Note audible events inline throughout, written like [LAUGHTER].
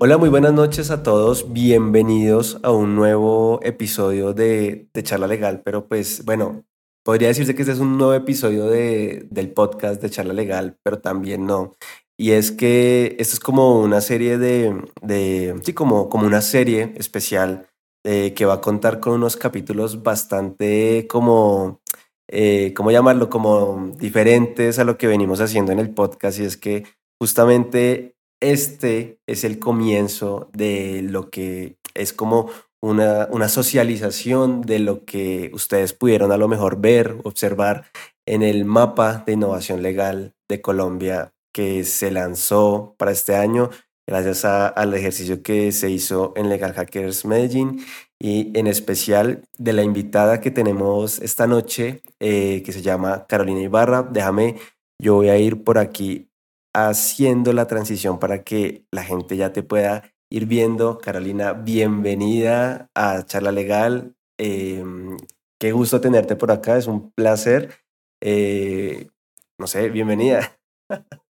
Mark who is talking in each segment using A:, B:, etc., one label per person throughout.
A: Hola, muy buenas noches a todos. Bienvenidos a un nuevo episodio de, de Charla Legal. Pero pues bueno, podría decirse que este es un nuevo episodio de, del podcast de Charla Legal, pero también no. Y es que esto es como una serie de, de sí, como, como una serie especial eh, que va a contar con unos capítulos bastante como, eh, ¿cómo llamarlo? Como diferentes a lo que venimos haciendo en el podcast. Y es que justamente este es el comienzo de lo que es como una, una socialización de lo que ustedes pudieron a lo mejor ver, observar en el mapa de innovación legal de Colombia que se lanzó para este año gracias al ejercicio que se hizo en Legal Hackers Medellín y en especial de la invitada que tenemos esta noche, eh, que se llama Carolina Ibarra. Déjame, yo voy a ir por aquí haciendo la transición para que la gente ya te pueda ir viendo. Carolina, bienvenida a Charla Legal. Em, qué gusto tenerte por acá, es un placer. Eh, no sé, bienvenida. [LAUGHS]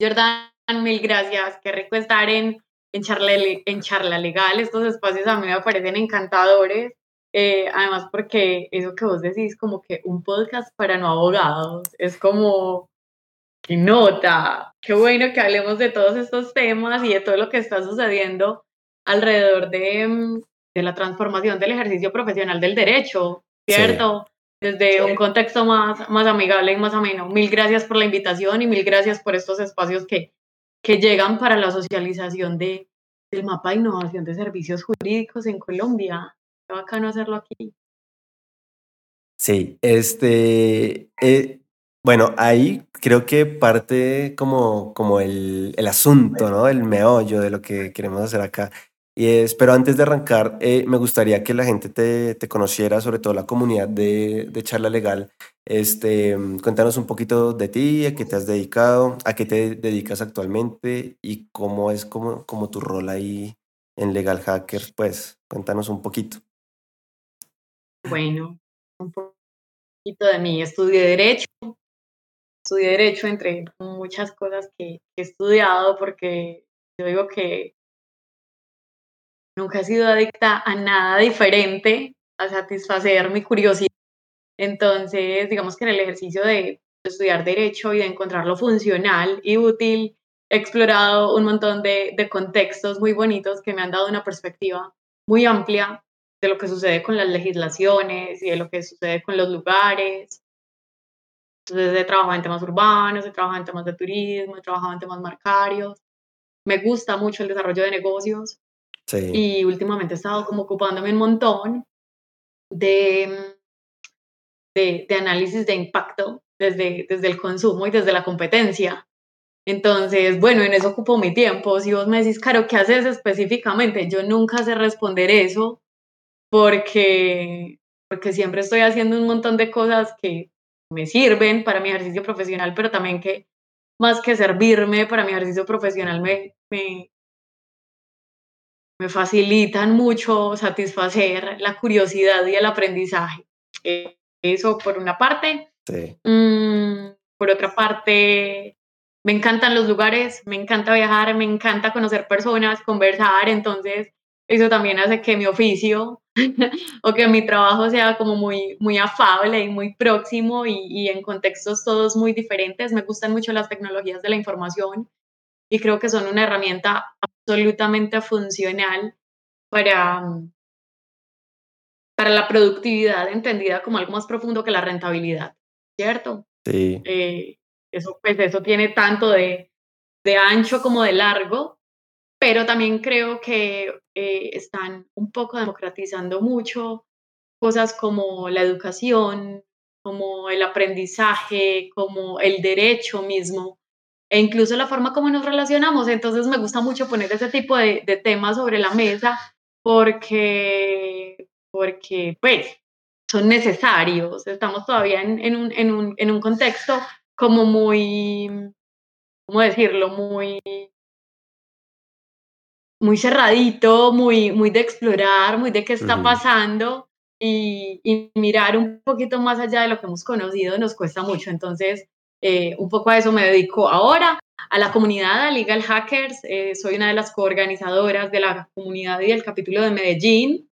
B: Jordan, mil gracias. Qué rico estar en, en, charla, en charla legal. Estos espacios a mí me parecen encantadores. Eh, además, porque eso que vos decís, como que un podcast para no abogados, es como, qué nota, qué bueno que hablemos de todos estos temas y de todo lo que está sucediendo alrededor de, mm, de la transformación del ejercicio profesional del derecho, ¿cierto? desde un contexto más, más amigable y más ameno. Mil gracias por la invitación y mil gracias por estos espacios que, que llegan para la socialización de, del mapa de innovación de servicios jurídicos en Colombia. Qué bacano hacerlo aquí.
A: Sí, este, eh, bueno, ahí creo que parte como, como el, el asunto, ¿no? El meollo de lo que queremos hacer acá. Y es, pero antes de arrancar, eh, me gustaría que la gente te, te, conociera, sobre todo la comunidad de, de, Charla Legal. Este, cuéntanos un poquito de ti, a qué te has dedicado, a qué te dedicas actualmente y cómo es como, como tu rol ahí en Legal Hacker. Pues cuéntanos un poquito.
B: Bueno, un poquito de mí. Estudié Derecho. Estudié Derecho entre muchas cosas que he estudiado porque yo digo que Nunca he sido adicta a nada diferente, a satisfacer mi curiosidad. Entonces, digamos que en el ejercicio de estudiar derecho y de encontrarlo funcional y útil, he explorado un montón de, de contextos muy bonitos que me han dado una perspectiva muy amplia de lo que sucede con las legislaciones y de lo que sucede con los lugares. Entonces he trabajado en temas urbanos, he trabajado en temas de turismo, he trabajado en temas marcarios. Me gusta mucho el desarrollo de negocios. Y últimamente he estado como ocupándome un montón de, de, de, análisis de impacto desde, desde el consumo y desde la competencia. Entonces, bueno, en eso ocupo mi tiempo. Si vos me decís, Caro, ¿qué haces específicamente? Yo nunca sé responder eso porque, porque siempre estoy haciendo un montón de cosas que me sirven para mi ejercicio profesional, pero también que más que servirme para mi ejercicio profesional me, me, me facilitan mucho satisfacer la curiosidad y el aprendizaje. Eso por una parte.
A: Sí.
B: Mm, por otra parte, me encantan los lugares, me encanta viajar, me encanta conocer personas, conversar, entonces eso también hace que mi oficio [LAUGHS] o que mi trabajo sea como muy, muy afable y muy próximo y, y en contextos todos muy diferentes. Me gustan mucho las tecnologías de la información y creo que son una herramienta absolutamente funcional para, para la productividad entendida como algo más profundo que la rentabilidad, ¿cierto?
A: Sí.
B: Eh, eso, pues, eso tiene tanto de, de, ancho como de largo, pero también creo que eh, están un poco democratizando mucho cosas como la educación, como el aprendizaje, como el derecho mismo, e incluso la forma como nos relacionamos. Entonces me gusta mucho poner ese tipo de, de temas sobre la mesa porque, porque pues son necesarios. Estamos todavía en, en, un, en, un, en un contexto como muy, ¿cómo decirlo? Muy muy cerradito, muy, muy de explorar, muy de qué está pasando y, y, mirar un poquito más allá de lo que hemos conocido nos cuesta mucho. Entonces, eh, un poco a eso me dedico ahora a la comunidad, a Legal Hackers. Eh, soy una de las coorganizadoras de la comunidad y del capítulo de Medellín.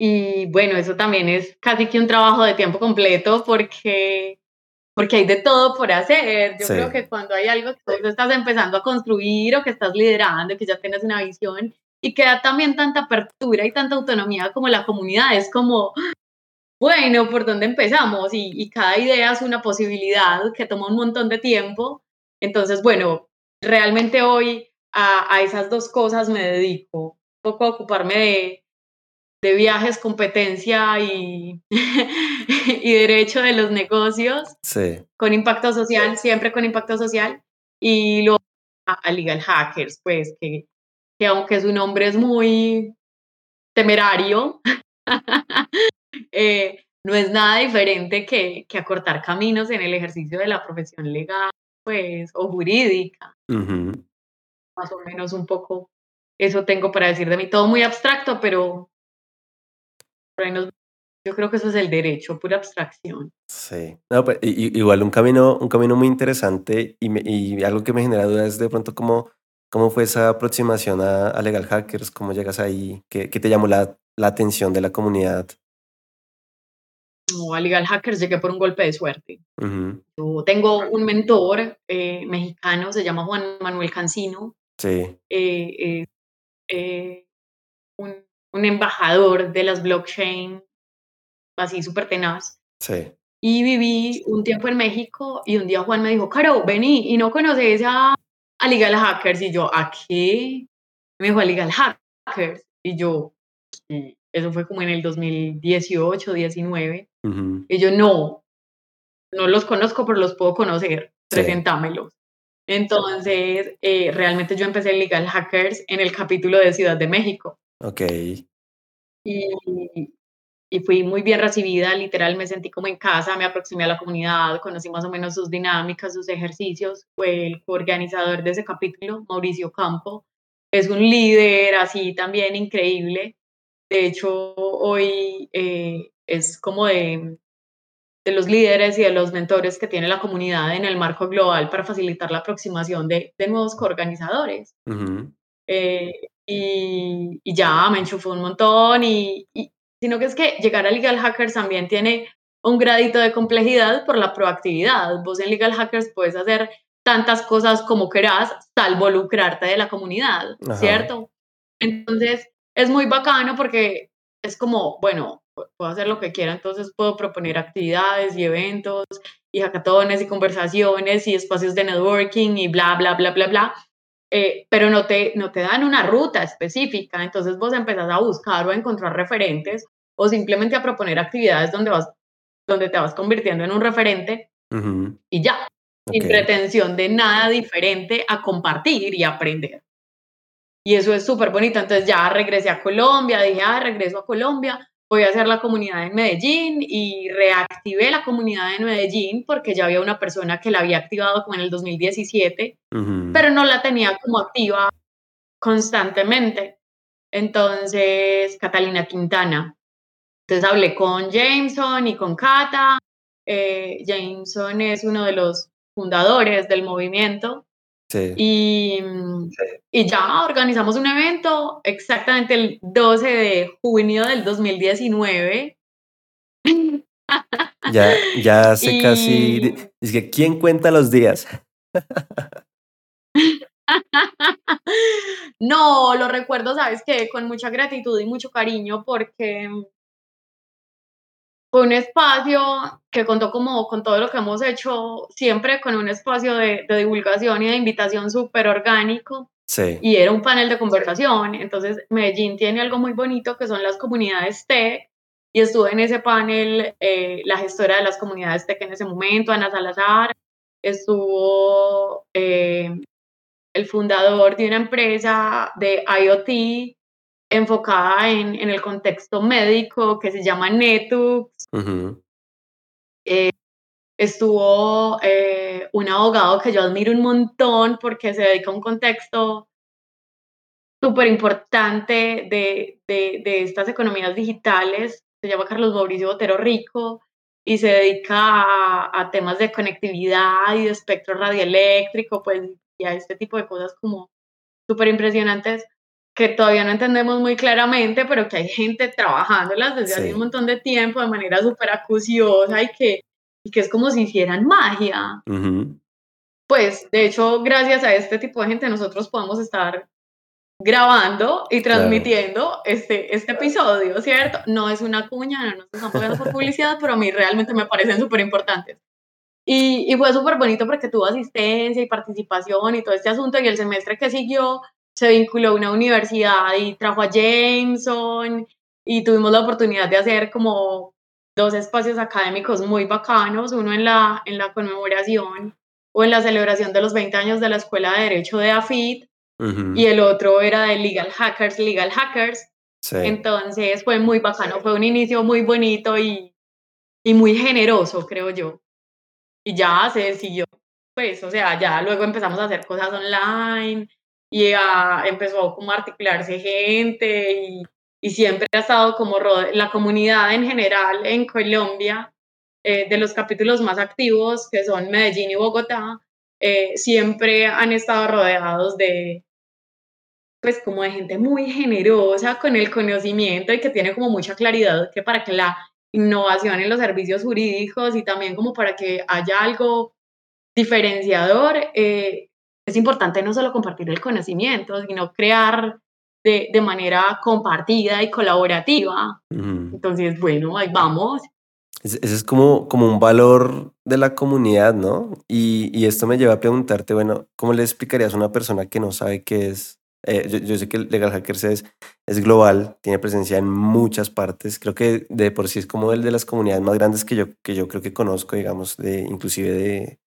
B: Y bueno, eso también es casi que un trabajo de tiempo completo porque, porque hay de todo por hacer. Yo creo que cuando hay algo que tú estás empezando a construir o que estás liderando, que ya tienes una visión y que da también tanta apertura y tanta autonomía como la comunidad, es como, bueno, ¿por dónde empezamos? Y, y cada idea es una posibilidad que toma un montón de tiempo. Entonces, bueno, realmente hoy a, a esas dos cosas me dedico, un poco a ocuparme de de viajes, competencia y, [LAUGHS] y derecho de los negocios.
A: Sí.
B: Con impacto social, siempre con impacto social. Y luego a, Legal Hackers, pues que, que aunque su nombre es muy temerario, [LAUGHS] eh, no es nada diferente que, que, acortar caminos en el ejercicio de la profesión legal, pues, o jurídica. Más o menos un poco eso tengo para decir de mí. Todo muy abstracto, pero, yo creo que eso es el derecho, pura abstracción.
A: Sí, no, pues, igual un camino, un camino muy interesante y, algo que me genera dudas es de pronto cómo, cómo fue esa aproximación a, Legal Hackers, cómo llegas ahí, qué, qué te llamó la, la, atención de la comunidad.
B: No, a Legal Hackers llegué por un golpe de suerte. Yo tengo un mentor eh, mexicano, se llama Juan Manuel Cancino.
A: Sí.
B: Eh, eh, un un embajador de las blockchain, así súper tenaz.
A: Sí.
B: Y viví un tiempo en México y un día Juan me dijo, Caro, vení, y no conoces a, a Legal Hackers. Y yo, ¿a qué? Me dijo, a Legal Hackers. Y yo, eso fue como en el 2018, 19. Y yo, no, no los conozco, pero los puedo conocer, presentámelos. Entonces, eh, realmente yo empecé Legal Hackers en el capítulo de Ciudad de México.
A: Ok.
B: Y, y fui muy bien recibida, literal me sentí como en casa, me aproximé a la comunidad, conocí más o menos sus dinámicas, sus ejercicios. Fue el organizador de ese capítulo, Mauricio Campo. Es un líder así también increíble. De hecho, hoy eh, es como de, de los líderes y de los mentores que tiene la comunidad en el marco global para facilitar la aproximación de, de nuevos coorganizadores. eh, y, ya me enchufó un montón y, sino que es que llegar a Legal Hackers también tiene un gradito de complejidad por la proactividad. Vos en Legal Hackers puedes hacer tantas cosas como querás, salvo lucrarte de la comunidad, ¿cierto? Entonces, es muy bacano porque es como, bueno, puedo hacer lo que quiera, entonces puedo proponer actividades y eventos y hackatones y conversaciones y espacios de networking y bla, bla, bla, bla, bla. Eh, pero no te, no te dan una ruta específica, entonces vos empezás a buscar o a encontrar referentes o simplemente a proponer actividades donde, vas, donde te vas convirtiendo en un referente y ya, sin pretensión de nada diferente a compartir y aprender. Y eso es súper bonito, entonces ya regresé a Colombia, dije, ah, regreso a Colombia, voy a hacer la comunidad en Medellín y reactivé la comunidad en Medellín porque ya había una persona que la había activado como en el 2017, pero no la tenía como activa constantemente. Entonces, Catalina Quintana. Entonces hablé con Jameson y con Cata. Eh, Jameson es uno de los fundadores del movimiento y, y, ya organizamos un evento exactamente el 12 de junio del 2019. [LAUGHS]
A: Ya, ya hace casi. Es que, ¿quién cuenta los días? [LAUGHS] [LAUGHS]
B: no, lo recuerdo, sabes que con mucha gratitud y mucho cariño porque fue un espacio que contó como con todo lo que hemos hecho, siempre con un espacio de, divulgación y de invitación súper orgánico.
A: Sí.
B: Y era un panel de conversación. Entonces, Medellín tiene algo muy bonito que son las comunidades TEC. Y estuve en ese panel eh, la gestora de las comunidades TEC en ese momento, Ana Salazar. Estuvo eh, el fundador de una empresa de IoT enfocada en, en, el contexto médico que se llama Netux. Eh, estuvo eh, un abogado que yo admiro un montón porque se dedica a un contexto súper importante de, de, de, estas economías digitales. Se llama Carlos Mauricio Botero Rico y se dedica a, temas de conectividad y de espectro radioeléctrico, pues, y a este tipo de cosas como súper impresionantes que todavía no entendemos muy claramente, pero que hay gente trabajándolas desde hace un montón de tiempo de manera súper acuciosa y que, y que es como si hicieran magia. Pues, de hecho, gracias a este tipo de gente nosotros podemos estar grabando y transmitiendo este, este episodio, ¿cierto? No es una cuña, no nos están pagando por publicidad, pero a mí realmente me parecen súper importantes. Y, y, fue súper bonito porque tuvo asistencia y participación y todo este asunto y el semestre que siguió se vinculó a una universidad y trajo a Jameson y tuvimos la oportunidad de hacer como dos espacios académicos muy bacanos, uno en la, en la conmemoración o en la celebración de los 20 años de la Escuela de Derecho de AFIT y el otro era de Legal Hackers, Legal Hackers. Entonces fue muy bacano, fue un inicio muy bonito y, y muy generoso, creo yo. Y ya se siguió, pues, o sea, ya luego empezamos a hacer cosas online y a, empezó como a articularse gente y, y, siempre ha estado como la comunidad en general en Colombia, eh, de los capítulos más activos, que son Medellín y Bogotá, eh, siempre han estado rodeados de, pues como de gente muy generosa con el conocimiento y que tiene como mucha claridad que para que la innovación en los servicios jurídicos y también como para que haya algo diferenciador, eh, es importante no solo compartir el conocimiento, sino crear de, de manera compartida y colaborativa. Entonces, bueno, ahí vamos.
A: Ese es como, como un valor de la comunidad, ¿no? Y, y, esto me lleva a preguntarte, bueno, ¿cómo le explicarías a una persona que no sabe qué es? Eh, yo, yo, sé que Legal Hackers es, es global, tiene presencia en muchas partes. Creo que de por sí es como el de las comunidades más grandes que yo, que yo creo que conozco, digamos, de, inclusive de,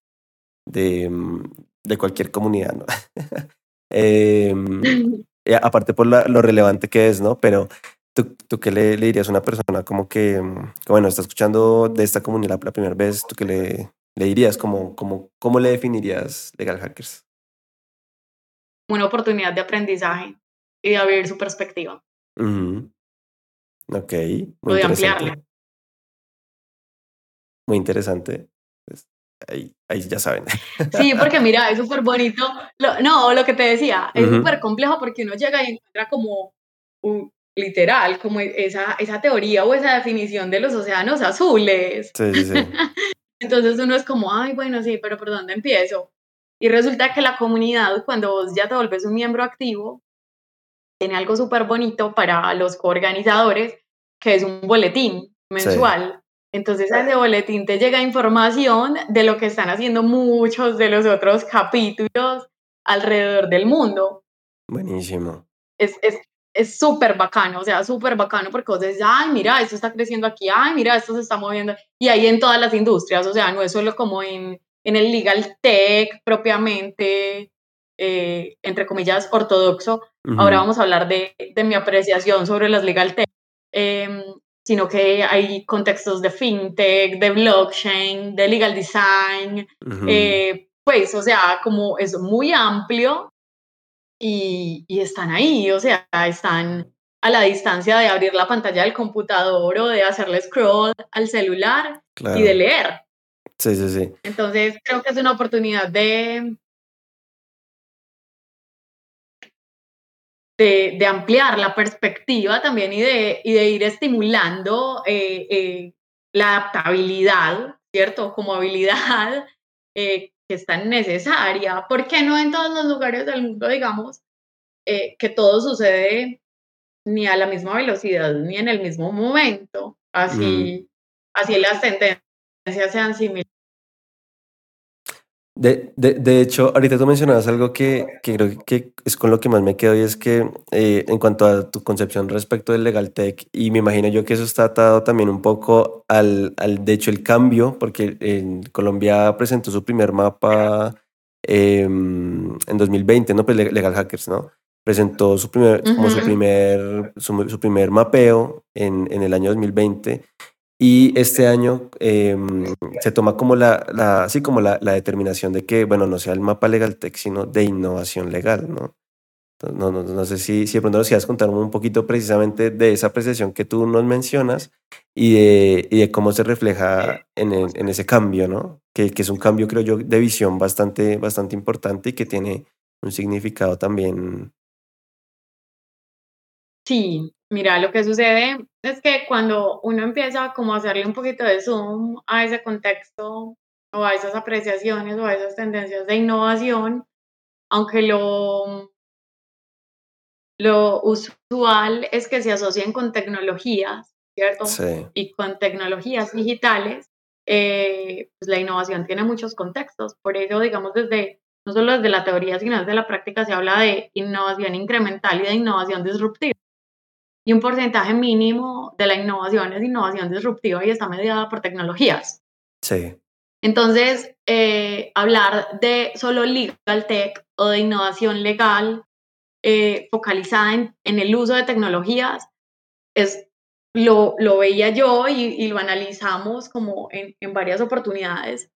A: de, mm, de cualquier comunidad, ¿no? [LAUGHS] eh, aparte por la, lo relevante que es, ¿no? Pero ¿tú, tú qué le, le, dirías a una persona como que, mm, que, bueno, está escuchando de esta comunidad la primera vez, ¿tú qué le, le dirías? ¿Cómo, cómo, ¿Cómo le definirías Legal Hackers?
B: Una oportunidad de aprendizaje y de abrir su perspectiva.
A: Ok.
B: Muy o de ampliarle.
A: Muy interesante. Ahí, ahí ya saben. [LAUGHS]
B: Sí, porque mira, es súper bonito. no, lo que te decía, es súper complejo porque uno llega y encuentra como un, literal, como esa, esa teoría o esa definición de los océanos azules.
A: Sí, sí, sí. [LAUGHS]
B: Entonces uno es como, ay, bueno, sí, pero ¿por dónde empiezo? Y resulta que la comunidad, cuando vos ya te volvés un miembro activo, tiene algo súper bonito para los coorganizadores, que es un boletín mensual. Entonces a ese boletín te llega información de lo que están haciendo muchos de los otros capítulos alrededor del mundo.
A: Buenísimo.
B: Es, es, es súper bacano, o sea, súper bacano porque vos dices, ay, mira, esto está creciendo aquí, ay, mira, esto se está moviendo. Y ahí en todas las industrias, o sea, no es solo como en, en el legal tech propiamente, eh, entre comillas, ortodoxo. Ahora vamos a hablar de, de, mi apreciación sobre las legal tech, eh, sino que hay contextos de fintech, de blockchain, de legal design, eh, pues, o sea, como es muy amplio y, y, están ahí, o sea, están a la distancia de abrir la pantalla del computador o de hacerle scroll al celular y de leer.
A: Sí, sí, sí.
B: Entonces, creo que es una oportunidad de, de, de ampliar la perspectiva también y de, y de ir estimulando eh, eh, la adaptabilidad, ¿cierto? Como habilidad [LAUGHS] eh, que es tan necesaria. ¿Por qué no en todos los lugares del mundo, digamos, que todo sucede ni a la misma velocidad ni en el mismo momento? Así, así las tendencias sean similares.
A: De, de, de, hecho, ahorita tú mencionabas algo que, que, creo que es con lo que más me quedo y es que eh, en cuanto a tu concepción respecto del legal tech, y me imagino yo que eso está atado también un poco al, al de hecho, el cambio, porque en Colombia presentó su primer mapa eh, en 2020, ¿no? Pues Legal Hackers, ¿no? Presentó su primer, uh -huh. como su primer, su, su, primer mapeo en, en el año 2020 y este año eh, se toma como la, la como la, la, determinación de que, bueno, no sea el mapa legal tech, sino de innovación legal, ¿no? No, no, no sé si, si de pronto nos quieras contar un poquito precisamente de esa apreciación que tú nos mencionas y de, y de cómo se refleja en, el, en ese cambio, ¿no? Que, que, es un cambio, creo yo, de visión bastante, bastante importante y que tiene un significado también.
B: Sí, mira, lo que sucede es que cuando uno empieza como a hacerle un poquito de zoom a ese contexto o a esas apreciaciones o a esas tendencias de innovación, aunque lo lo usual es que se asocien con tecnologías, ¿cierto?
A: Sí.
B: Y con tecnologías digitales, eh, pues la innovación tiene muchos contextos. Por ello, digamos, desde, no solo desde la teoría, sino desde la práctica se habla de innovación incremental y de innovación disruptiva. Y un porcentaje mínimo de la innovación es innovación disruptiva y está mediada por tecnologías.
A: Sí.
B: Entonces, eh, hablar de solo legal tech o de innovación legal eh, focalizada en, en, el uso de tecnologías, es, lo, lo veía yo y, y, lo analizamos como en, en varias oportunidades.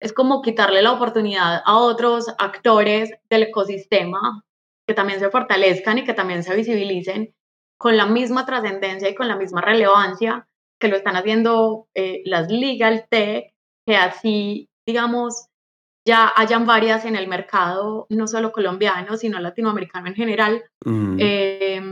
B: Es como quitarle la oportunidad a otros actores del ecosistema que también se fortalezcan y que también se visibilicen con la misma trascendencia y con la misma relevancia que lo están haciendo eh, las legal tech, que así, digamos, ya hayan varias en el mercado, no solo colombiano, sino latinoamericano en general,
A: Mm,
B: eh,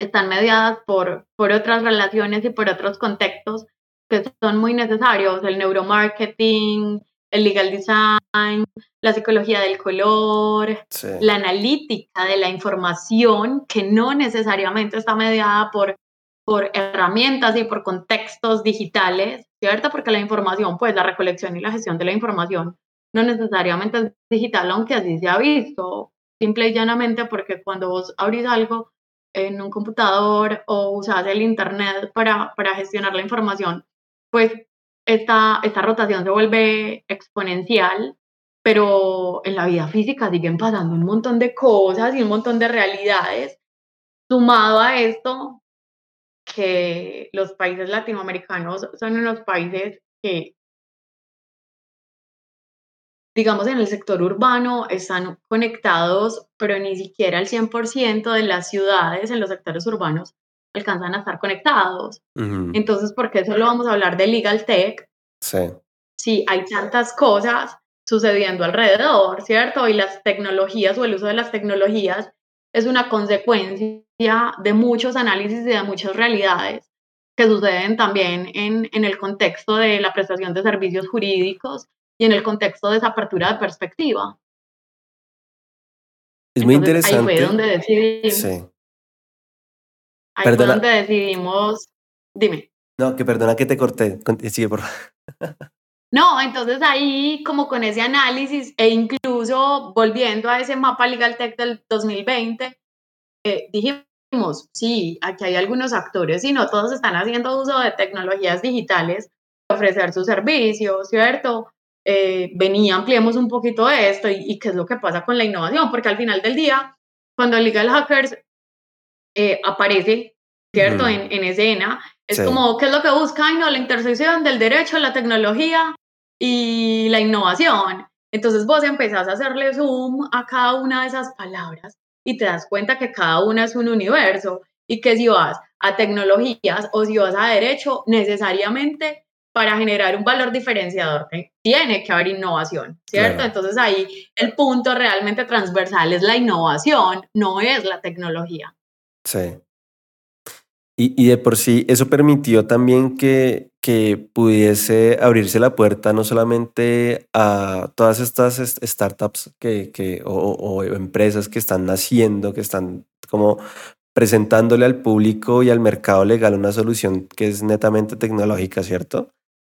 B: están mediadas por, por otras relaciones y por otros contextos que son muy necesarios, el neuromarketing, el legal design, la psicología del color,
A: sí.
B: la analítica de la información, que no necesariamente está mediada por, por herramientas y por contextos digitales, ¿cierto? Porque la información, pues la recolección y la gestión de la información no necesariamente es digital, aunque así se ha visto, simple y llanamente porque cuando vos abrís algo en un computador o usas el Internet para, para gestionar la información, pues esta, esta rotación se vuelve exponencial, pero en la vida física siguen pasando un montón de cosas y un montón de realidades. Sumado a esto, que los países latinoamericanos son unos países que digamos, en el sector urbano están conectados, pero ni siquiera el 100% de las ciudades en los sectores urbanos alcanzan a estar conectados.
A: Ujú,
B: Entonces, ¿por qué solo vamos a hablar de legal tech?
A: Sí.
B: Si hay tantas cosas sucediendo alrededor, ¿cierto? Y las tecnologías o el uso de las tecnologías es una consecuencia de muchos análisis y de muchas realidades que suceden también en, en el contexto de la prestación de servicios jurídicos y en el contexto de esa apertura de perspectiva.
A: Es muy
B: Entonces, ahí fue
A: interesante.
B: donde decidimos,
A: Sí.
B: ahí fue donde decidimos, dime.
A: No, que perdona que te corté. Sigue, por favor.
B: No, entonces ahí como con ese análisis e incluso volviendo a ese mapa Legal Tech del 2020, eh, dijimos, sí, aquí hay algunos actores y no todos están haciendo uso de tecnologías digitales para ofrecer sus servicios, ¿cierto? Eh, vení, ampliemos un poquito esto y, y, qué es lo que pasa con la innovación, porque al final del día, cuando Legal Hackers eh, aparece, ¿cierto? En, en escena, es
A: Sí.
B: como, ¿qué es lo que busca? No, la intersección del derecho, la tecnología y la innovación. Entonces vos empezás a hacerle zoom a cada una de esas palabras y te das cuenta que cada una es un universo y que si vas a tecnologías o si vas a derecho, necesariamente para generar un valor diferenciador tiene que haber innovación, ¿cierto?
A: Claro.
B: Entonces ahí el punto realmente transversal es la innovación, no es la tecnología.
A: Sí. Y, y de por sí, eso permitió también que, que pudiese abrirse la puerta no solamente a todas estas est- startups que, que, o empresas que están naciendo, que están como presentándole al público y al mercado legal una solución que es netamente tecnológica, ¿cierto?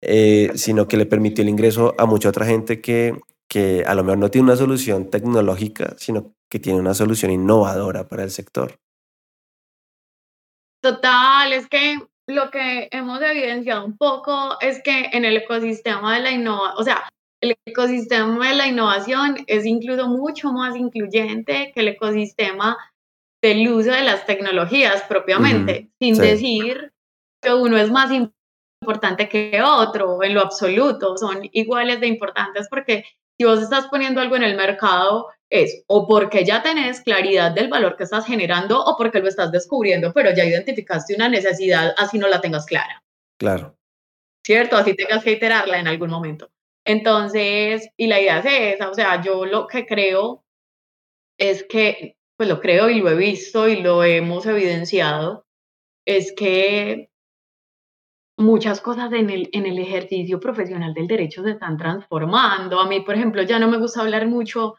A: Eh, sino que le permitió el ingreso a mucha otra gente que, que a lo mejor no tiene una solución tecnológica, sino que tiene una solución innovadora para el sector.
B: Total, es que lo que hemos evidenciado un poco es que en el ecosistema de la innovación, o sea, el ecosistema de la innovación es incluso mucho más incluyente que el ecosistema del uso de las tecnologías propiamente, sin
A: Sí,
B: decir que uno es más importante que otro, en lo absoluto, son iguales de importantes porque si vos estás poniendo algo en el mercado, es o porque ya tenés claridad del valor que estás generando o porque lo estás descubriendo, pero ya identificaste una necesidad así no la tengas clara.
A: Claro.
B: ¿Cierto? Así tengas que iterarla en algún momento. Entonces, y la idea es esa, o sea, yo lo que creo es que, pues lo creo y lo he visto y lo hemos evidenciado, es que muchas cosas en el, en el ejercicio profesional del derecho se están transformando. A mí, por ejemplo, ya no me gusta hablar mucho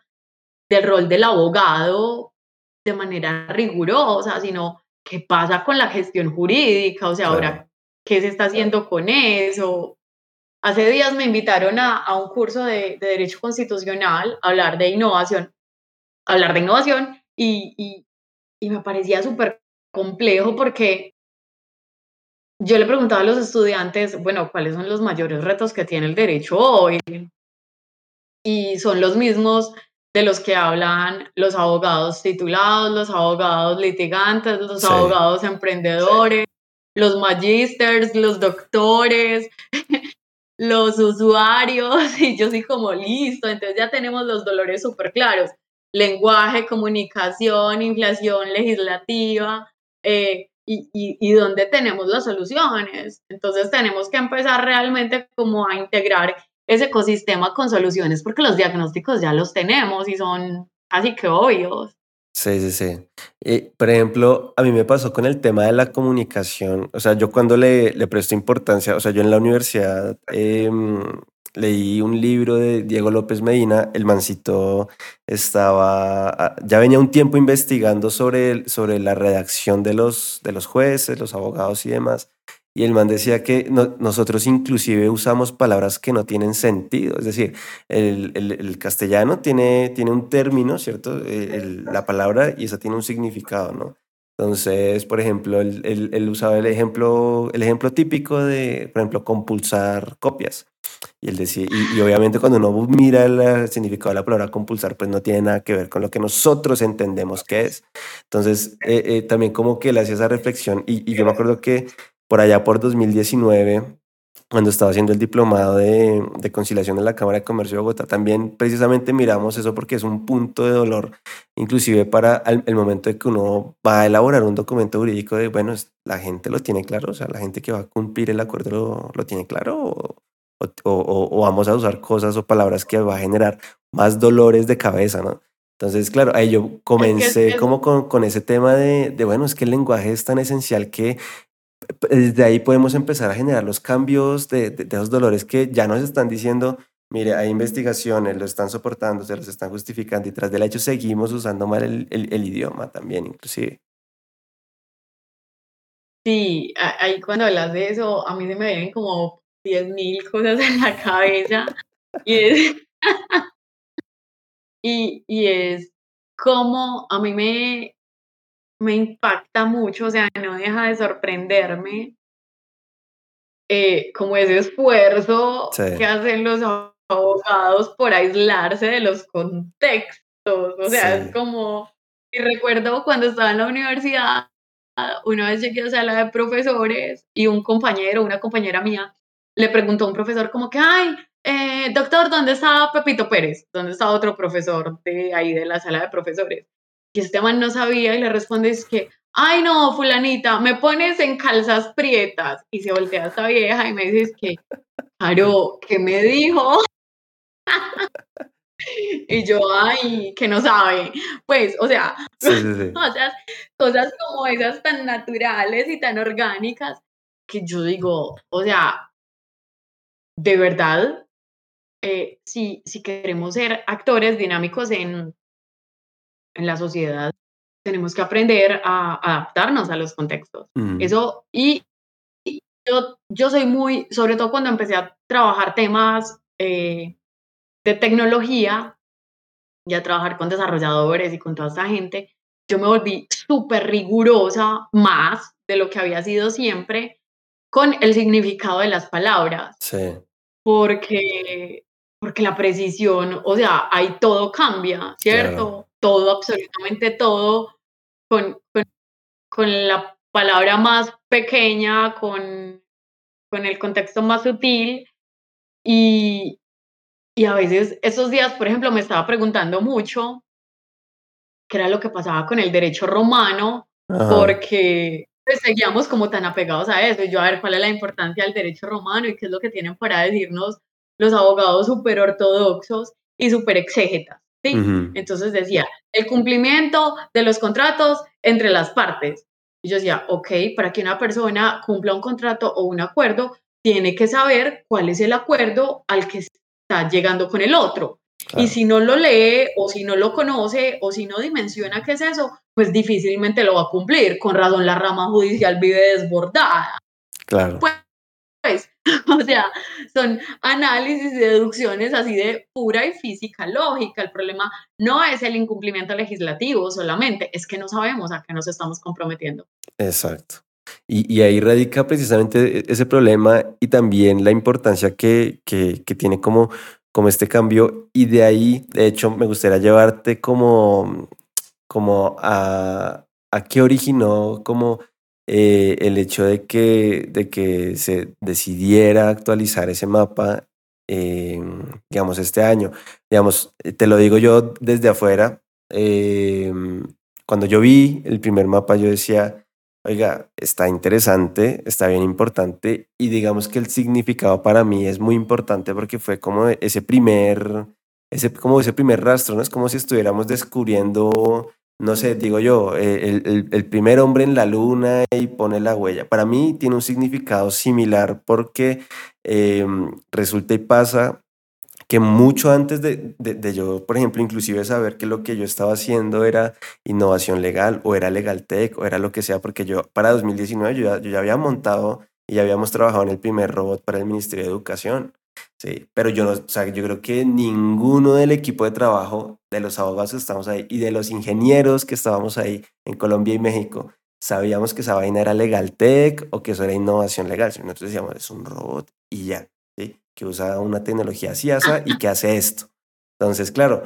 B: del rol del abogado de manera rigurosa, sino qué pasa con la gestión jurídica, o sea, ahora, ¿qué se está haciendo con eso? Hace días me invitaron a, a un curso de, de, Derecho Constitucional a hablar de innovación, hablar de innovación y, y, y me parecía súper complejo porque yo le preguntaba a los estudiantes, bueno, ¿cuáles son los mayores retos que tiene el derecho hoy? Y son los mismos de los que hablan los abogados titulados, los abogados litigantes, los abogados emprendedores, los magisters, los doctores, [LAUGHS] los usuarios, [LAUGHS] y yo soy como listo, entonces ya tenemos los dolores súper claros, lenguaje, comunicación, inflación legislativa, eh, y, y, y dónde tenemos las soluciones. Entonces tenemos que empezar realmente como a integrar ese ecosistema con soluciones porque los diagnósticos ya los tenemos y son así que obvios.
A: Sí, sí, sí. Y, por ejemplo, a mí me pasó con el tema de la comunicación. O sea, yo cuando le, le presto importancia, o sea, yo en la universidad eh, leí un libro de Diego López Medina, el mancito estaba, ah, ya venía un tiempo investigando sobre, sobre la redacción de los, de los jueces, los abogados y demás. Y el man decía que nosotros inclusive usamos palabras que no tienen sentido. Es decir, el, el, castellano tiene, tiene un término, ¿cierto? la palabra y esa tiene un significado, ¿no? Entonces, por ejemplo, él, usaba el ejemplo, el ejemplo típico de, por ejemplo, compulsar copias. Y él decía, y, obviamente cuando uno mira el significado de la palabra compulsar, pues no tiene nada que ver con lo que nosotros entendemos que es. Entonces, eh, eh, también como que él hacía esa reflexión. Y, yo me acuerdo que por allá por 2019, cuando estaba haciendo el diplomado de, de, conciliación en la Cámara de Comercio de Bogotá, también precisamente miramos eso porque es un punto de dolor, inclusive para el, momento de que uno va a elaborar un documento jurídico de, bueno, la gente lo tiene claro, o sea, la gente que va a cumplir el acuerdo lo, lo tiene claro, o, o, o, vamos a usar cosas o palabras que va a generar más dolores de cabeza, ¿no? Entonces, claro, ahí yo comencé como con, con, ese tema de, de, bueno, es que el lenguaje es tan esencial que desde ahí podemos empezar a generar los cambios de, esos dolores que ya nos están diciendo, mire, hay investigaciones, lo están soportando, se los están justificando y tras del hecho seguimos usando mal el, idioma también, inclusive.
B: Sí, ahí cuando hablas de eso, a mí se me vienen como 10.000 cosas en la cabeza y es, [LAUGHS] y es como a mí me, me impacta mucho, o sea, no deja de sorprenderme eh, como ese esfuerzo
A: Sí.
B: que hacen los abogados por aislarse de los contextos, o sea, es como, y recuerdo cuando estaba en la universidad, una vez llegué a sala de profesores y un compañero, una compañera mía, le preguntó a un profesor como que, ay, eh, doctor, ¿dónde está Pepito Pérez? ¿Dónde está otro profesor de ahí de la sala de profesores? Y este man no sabía y le responde es que, ay no, fulanita, me pones en calzas prietas. Y se voltea a esta vieja y me dice es que, claro, ¿qué me dijo? [LAUGHS] y yo, ay, que no sabe. Pues, o sea,
A: Sí, sí, sí. [LAUGHS]
B: cosas, cosas como esas tan naturales y tan orgánicas que yo digo, o sea, de verdad, eh, si, si queremos ser actores dinámicos en, en la sociedad, tenemos que aprender a adaptarnos a los contextos.
A: Mm.
B: Eso, y, y yo, yo soy muy, sobre todo cuando empecé a trabajar temas eh, de tecnología y a trabajar con desarrolladores y con toda esta gente, yo me volví súper rigurosa, más de lo que había sido siempre, con el significado de las palabras.
A: Sí.
B: Porque, porque la precisión, o sea, ahí todo cambia, ¿cierto?
A: Claro.
B: Todo, absolutamente todo, con, con, con, la palabra más pequeña, con, con el contexto más sutil. Y, y a veces, esos días, por ejemplo, me estaba preguntando mucho qué era lo que pasaba con el derecho romano, porque pues, seguíamos como tan apegados a eso. Y yo, a ver, ¿cuál es la importancia del derecho romano y qué es lo que tienen para decirnos los abogados súper ortodoxos y súper exégetas? ¿Sí? Entonces decía, el cumplimiento de los contratos entre las partes. Y yo decía, ok, para que una persona cumpla un contrato o un acuerdo, tiene que saber cuál es el acuerdo al que está llegando con el otro. Y si no lo lee o si no lo conoce o si no dimensiona qué es eso, pues difícilmente lo va a cumplir. Con razón la rama judicial vive desbordada.
A: Claro.
B: Pues, pues [LAUGHS] o sea, son análisis y deducciones así de pura y física lógica. El problema no es el incumplimiento legislativo solamente, es que no sabemos a qué nos estamos comprometiendo.
A: Exacto. Y, ahí radica precisamente e, ese problema y también la importancia que, que, que tiene como como este cambio y de ahí, de hecho, me gustaría llevarte como, como a, a qué originó como eh, el hecho de que, de que se decidiera actualizar ese mapa, digamos, este año. Digamos, te lo digo yo desde afuera. Em, cuando yo vi el primer mapa, yo decía, oiga, está interesante, está bien importante y digamos que el significado para mí es muy importante porque fue como ese primer, ese, como ese primer rastro, ¿no? Es como si estuviéramos descubriendo, no sé, digo yo, eh, el, el, primer hombre en la luna y pone la huella. Para mí tiene un significado similar porque em, resulta y pasa que mucho antes de, de, yo, por ejemplo, inclusive saber que lo que yo estaba haciendo era innovación legal o era legal tech o era lo que sea, porque yo para 2019 yo ya, yo ya había montado y ya habíamos trabajado en el primer robot para el Ministerio de Educación. Sí, pero yo no, o sea, yo creo que ninguno del equipo de trabajo de los abogados que estamos ahí y de los ingenieros que estábamos ahí en Colombia y México sabíamos que esa vaina era legal tech o que eso era innovación legal. Nosotros decíamos, es un robot y ya que usa una tecnología CIASA y que hace esto. Entonces, claro,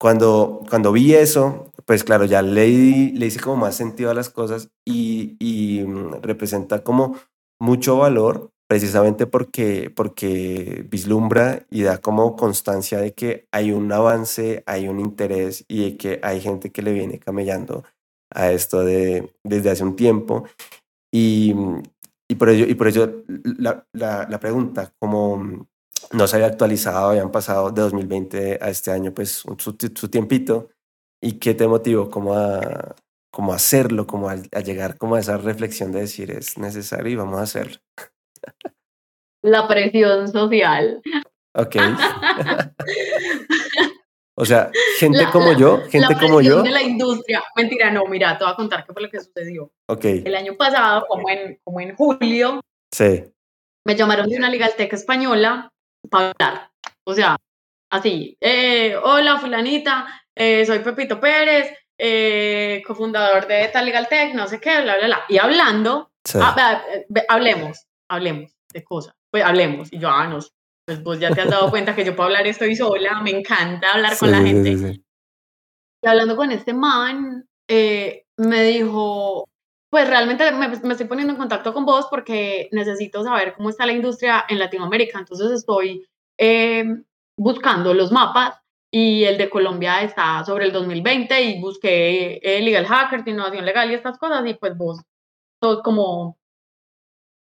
A: cuando, cuando vi eso, pues claro, ya le, le hice como más sentido a las cosas y, y mm, representa como mucho valor precisamente porque, porque vislumbra y da como constancia de que hay un avance, hay un interés y de que hay gente que le viene camellando a esto de, desde hace un tiempo. Y, y por ello, y por ello la, la, la pregunta, como no se había actualizado, habían pasado de 2020 a este año, pues su, su tiempito. ¿Y qué te motivó como a, como hacerlo, como a, llegar como a esa reflexión de decir es necesario y vamos a hacerlo?
B: La presión social.
A: Ok. [LAUGHS] o sea, gente como yo, gente como yo.
B: de la industria. Mentira, no, mira, te voy a contar qué fue lo que sucedió.
A: Ok.
B: El año pasado, como en, como en julio,
A: sí.
B: me llamaron de una Legaltech española para hablar. O sea, así, eh, hola fulanita, eh, soy Pepito Pérez, eh, cofundador de Tal Legal Tech, no sé qué, bla, bla, bla. Y hablando, ah, hablemos, hablemos de cosas, pues hablemos. Y yo, ah, no, pues vos ya te has dado cuenta que yo puedo hablar, estoy sola, me encanta hablar con la gente. y hablando con este man, me dijo, pues realmente me, me, estoy poniendo en contacto con vos porque necesito saber cómo está la industria en Latinoamérica. Entonces estoy eh, buscando los mapas y el de Colombia está sobre el 2020 y busqué el Legal Hacker, innovación legal y estas cosas y pues vos sos como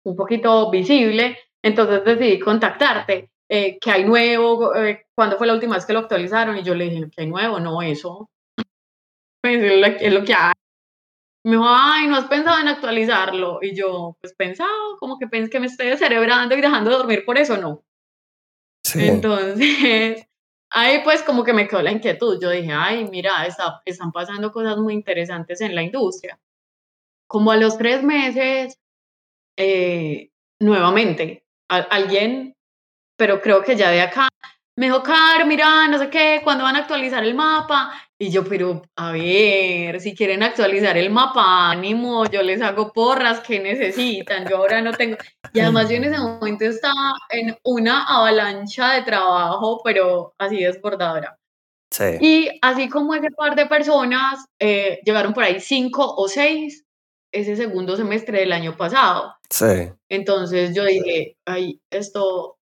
B: un poquito visible. Entonces decidí contactarte. Eh, ¿Qué hay nuevo? Eh, ¿Cuándo fue la última vez que lo actualizaron? Y yo le dije, ¿qué hay nuevo? No, eso. Pues es lo que hay me dijo, ay, ¿no has pensado en actualizarlo? Y yo, pues pensado, como que pensé que me estoy descerebrando y dejando de dormir por eso, no. Entonces, [LAUGHS] ahí pues como que me quedó la inquietud. Yo dije, ay, mira, está, están pasando cosas muy interesantes en la industria. Como a los tres meses, eh, nuevamente, alguien, pero creo que ya de acá, me dijo, Car, mira, no sé qué, ¿cuándo van a actualizar el mapa? Y yo, pero a ver, si quieren actualizar el mapa, ánimo, yo les hago porras que necesitan, yo ahora no tengo. Y [LAUGHS] además yo en ese momento estaba en una avalancha de trabajo, pero así desbordadora.
A: Sí.
B: Y así como ese par de personas, eh, llegaron por ahí cinco o seis ese segundo semestre del año pasado.
A: Sí.
B: Entonces yo dije, ay, esto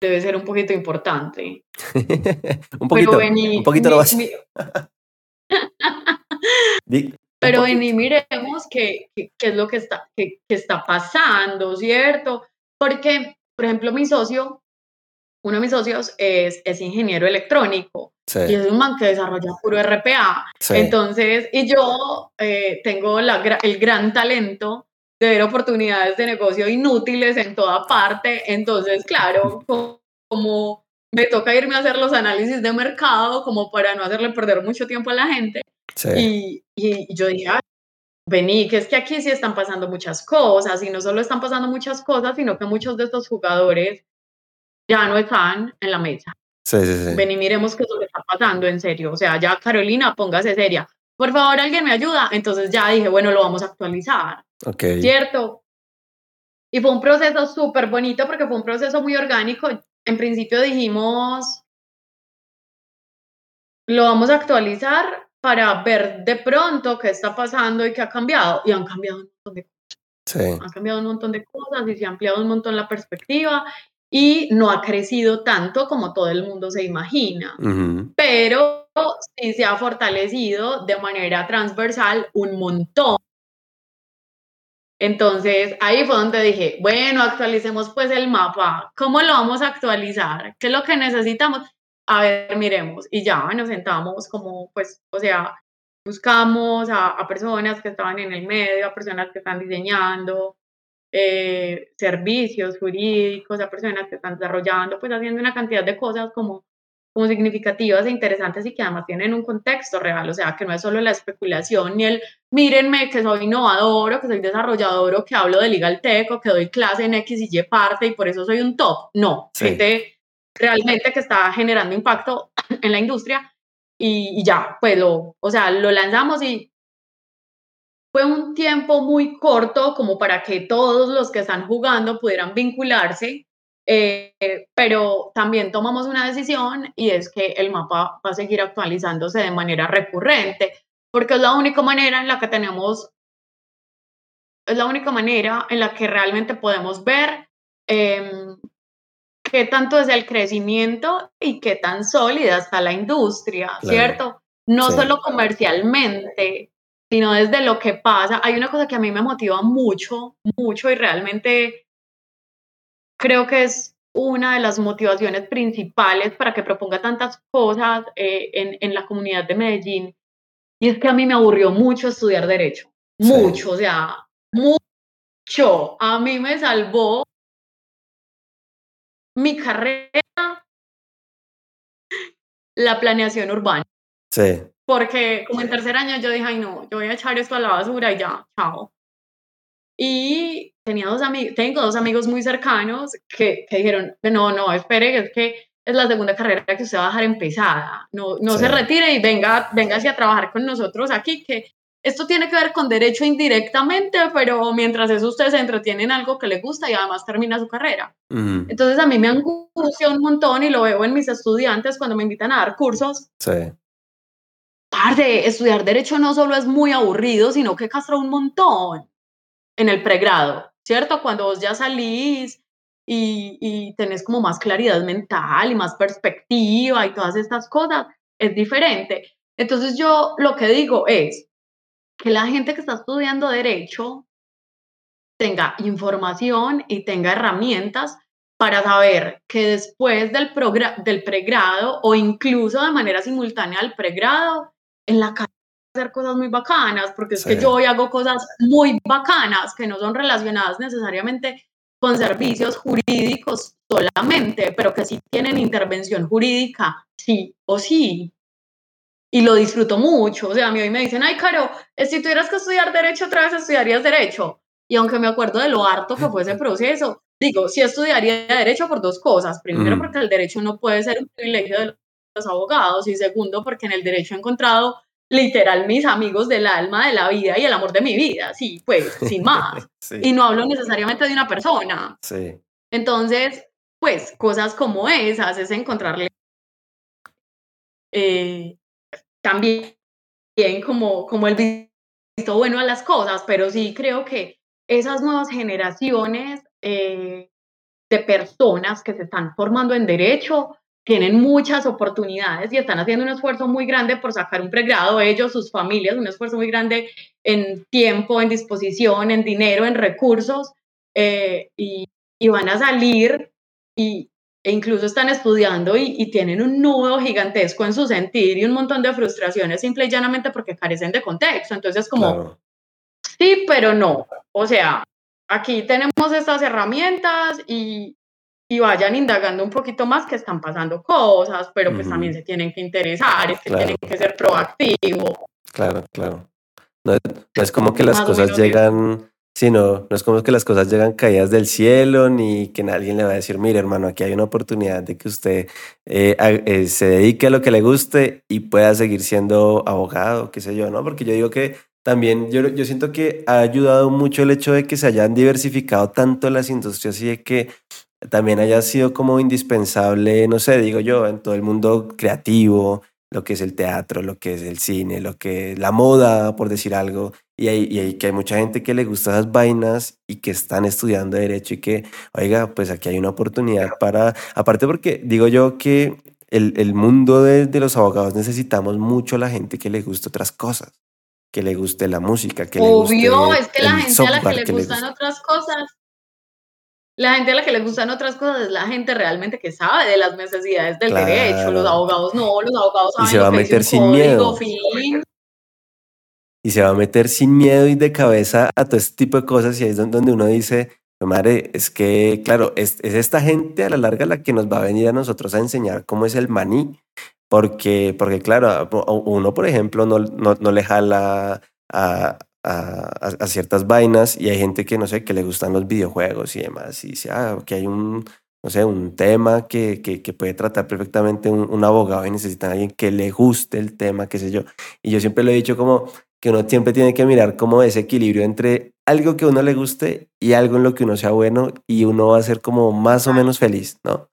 B: debe ser un poquito importante. [LAUGHS]
A: un poquito, un poquito lo [LAUGHS]
B: Pero vení, miremos qué, qué, es lo que está, qué, está pasando, ¿cierto? Porque, por ejemplo, mi socio, uno de mis socios es, es ingeniero electrónico y es un man que desarrolla puro RPA. Entonces, y yo eh, tengo la, el gran talento de ver oportunidades de negocio inútiles en toda parte. Entonces, claro, como me toca irme a hacer los análisis de mercado como para no hacerle perder mucho tiempo a la gente. Y, y, yo dije, vení, que es que aquí sí están pasando muchas cosas y no solo están pasando muchas cosas, sino que muchos de estos jugadores ya no están en la mesa.
A: Sí, sí, sí.
B: Vení, miremos qué es lo que está pasando, en serio. O sea, ya Carolina, póngase seria. Por favor, alguien me ayuda. Entonces ya dije, bueno, lo vamos a actualizar.
A: Ok.
B: ¿Cierto? Y fue un proceso súper bonito porque fue un proceso muy orgánico. En principio dijimos, lo vamos a actualizar para ver de pronto qué está pasando y qué ha cambiado. Y han cambiado un montón de cosas.
A: Sí.
B: Han cambiado un montón de cosas y se ha ampliado un montón la perspectiva y no ha crecido tanto como todo el mundo se imagina, pero sí se ha fortalecido de manera transversal un montón. Entonces ahí fue donde dije, bueno, actualicemos pues el mapa. ¿Cómo lo vamos a actualizar? ¿Qué es lo que necesitamos? A ver, miremos. Y ya nos sentamos como, pues, o sea, buscamos a, a personas que estaban en el medio, a personas que están diseñando, eh, servicios jurídicos, a personas que están desarrollando, pues haciendo una cantidad de cosas como, como significativas e interesantes y que además tienen un contexto real, o sea, que no es solo la especulación ni el mírenme que soy innovador o que soy desarrollador o que hablo de legal tech o que doy clase en X y Y parte y por eso soy un top. No, gente realmente que está generando impacto en la industria y, y ya, pues lo, o sea, lo lanzamos y fue un tiempo muy corto como para que todos los que están jugando pudieran vincularse, eh, pero también tomamos una decisión y es que el mapa va a seguir actualizándose de manera recurrente, porque es la única manera en la que tenemos, es la única manera en la que realmente podemos ver em, qué tanto es el crecimiento y qué tan sólida está la industria, ¿cierto? No solo comercialmente, sino desde lo que pasa. Hay una cosa que a mí me motiva mucho, mucho y realmente creo que es una de las motivaciones principales para que proponga tantas cosas eh, en, en, la comunidad de Medellín. Y es que a mí me aburrió mucho estudiar derecho, mucho, o sea, mucho. A mí me salvó mi carrera la planeación urbana.
A: Sí
B: porque como en tercer año yo dije, ay no, yo voy a echar esto a la basura y ya, chao. Y tenía dos amigos, tengo dos amigos muy cercanos que, que dijeron, no, no, espere, es que es la segunda carrera que usted va a dejar empezada, no, no se retire y venga, venga a trabajar con nosotros aquí, que esto tiene que ver con derecho indirectamente, pero mientras eso usted se entretiene en algo que le gusta y además termina su carrera. Entonces a mí me angustia un montón y lo veo en mis estudiantes cuando me invitan a dar cursos.
A: Sí
B: de estudiar derecho no solo es muy aburrido, sino que castra un montón en el pregrado, ¿cierto? Cuando vos ya salís y, y tenés como más claridad mental y más perspectiva y todas estas cosas, es diferente. Entonces yo lo que digo es que la gente que está estudiando derecho tenga información y tenga herramientas para saber que después del, del pregrado o incluso de manera simultánea al pregrado, en la calle hacer cosas muy bacanas, porque es que yo hoy hago cosas muy bacanas que no son relacionadas necesariamente con servicios jurídicos solamente, pero que sí tienen intervención jurídica, sí o sí. Y lo disfruto mucho. O sea, a mí hoy me dicen, ay, Caro, si tuvieras que estudiar Derecho otra vez, estudiarías Derecho. Y aunque me acuerdo de lo harto que fue ese [LAUGHS] proceso, digo, sí estudiaría Derecho por dos cosas. Primero, porque el Derecho no puede ser un privilegio de los abogados y segundo porque en el derecho he encontrado literal mis amigos del alma, de la vida y el amor de mi vida, sí, pues, sin más. [LAUGHS] Y no hablo necesariamente de una persona.
A: Sí.
B: Entonces, pues, cosas como esas es encontrarle eh, también como, como el visto bueno a las cosas, pero sí creo que esas nuevas generaciones eh, de personas que se están formando en derecho tienen muchas oportunidades y están haciendo un esfuerzo muy grande por sacar un pregrado, ellos, sus familias, un esfuerzo muy grande en tiempo, en disposición, en dinero, en recursos, eh, y, y, van a salir y, e incluso están estudiando y, y, tienen un nudo gigantesco en su sentir y un montón de frustraciones simple y llanamente porque carecen de contexto. Entonces, como, sí, pero no. O sea, aquí tenemos estas herramientas y, y vayan indagando un poquito más que están pasando cosas, pero pues también se tienen que interesar, es que tienen que ser proactivos.
A: Claro, claro. No, es como que las cosas llegan, sino no, es como que las cosas llegan caídas del cielo, ni que nadie le va a decir, mire hermano, aquí hay una oportunidad de que usted eh, eh, se dedique a lo que le guste y pueda seguir siendo abogado, qué sé yo, ¿no? Porque yo digo que también yo, yo siento que ha ayudado mucho el hecho de que se hayan diversificado tanto las industrias y de que también haya sido como indispensable, no sé, digo yo, en todo el mundo creativo, lo que es el teatro, lo que es el cine, lo que es la moda, por decir algo, y hay, y hay, que hay mucha gente que le gusta esas vainas y que están estudiando derecho y que, oiga, pues aquí hay una oportunidad para, aparte porque digo yo que el, el mundo de, de, los abogados necesitamos mucho a la gente que le guste otras cosas, que le guste la música, que
B: Obvio, le guste es que la gente a la que le gustan otras cosas la gente a la que le gustan otras cosas es la gente realmente que sabe de las necesidades del derecho. Los abogados no, los abogados saben
A: y se va a meter sin miedo. Y se va a meter sin miedo y de cabeza a todo este tipo de cosas y ahí es donde uno dice, madre, es que, claro, es, esta gente a la larga la que nos va a venir a nosotros a enseñar cómo es el maní, porque, porque claro, uno, por ejemplo, no, no, no le jala a, a, ciertas vainas y hay gente que, no sé, que le gustan los videojuegos y demás y dice, ah, que hay un, no sé, un tema que, que, que puede tratar perfectamente un, abogado y necesita alguien que le guste el tema, qué sé yo. Y yo siempre lo he dicho como que uno siempre tiene que mirar como ese equilibrio entre algo que a uno le guste y algo en lo que uno sea bueno y uno va a ser como más o menos feliz, ¿no?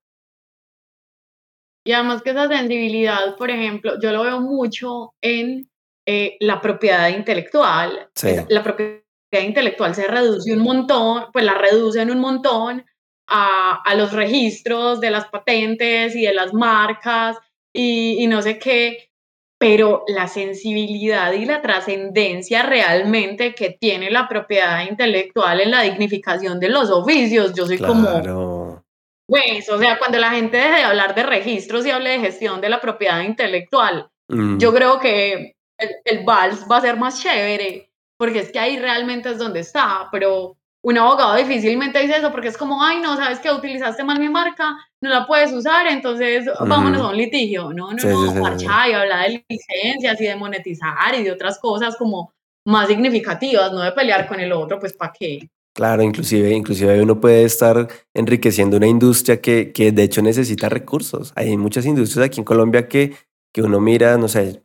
B: Y además que esa sensibilidad, por ejemplo, yo lo veo mucho en eh, la propiedad intelectual. La propiedad intelectual se reduce un montón, pues la reducen un montón a, a los registros de las patentes y de las marcas y, y no sé qué, pero la sensibilidad y la trascendencia realmente que tiene la propiedad intelectual en la dignificación de los oficios, yo soy como... Pues, o sea, cuando la gente deje de hablar de registros y hable de gestión de la propiedad intelectual, mm. yo creo que el, vals va a ser más chévere, porque es que ahí realmente es donde está, pero un abogado difícilmente dice eso porque es como, ay, no, sabes que utilizaste mal mi marca, no la puedes usar, entonces vámonos a un litigio. No, no, no, marcha y habla de licencias y de monetizar y de otras cosas como más significativas, no de pelear con el otro, pues ¿para qué?
A: Claro, inclusive, inclusive uno puede estar enriqueciendo una industria que, que de hecho necesita recursos. Hay muchas industrias aquí en Colombia que que uno mira, no sé,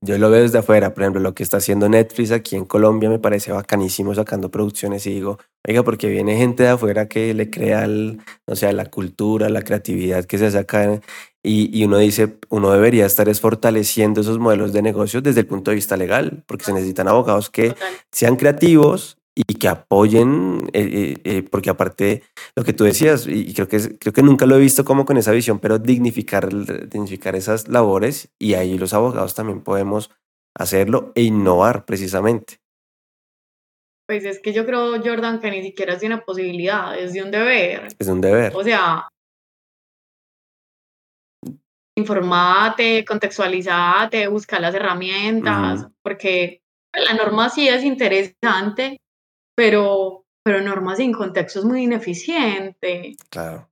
A: yo lo veo desde afuera, por ejemplo, lo que está haciendo Netflix aquí en Colombia me parece bacanísimo sacando producciones y digo, oiga, porque viene gente de afuera que le crea, el, no sé, la cultura, la creatividad que se saca y, y, uno dice, uno debería estar es fortaleciendo esos modelos de negocios desde el punto de vista legal, porque se necesitan abogados que sean creativos y que apoyen, eh, eh, eh, porque aparte lo que tú decías, y creo que, creo que nunca lo he visto como con esa visión, pero dignificar, dignificar esas labores y ahí los abogados también podemos hacerlo e innovar precisamente.
B: Pues es que yo creo, Jordan, que ni siquiera es de una posibilidad, es de un deber.
A: Es de un deber.
B: O sea, informate, contextualizate, busca las herramientas, porque la norma sí es interesante, pero, pero normas sin contexto es muy ineficiente.
A: Claro.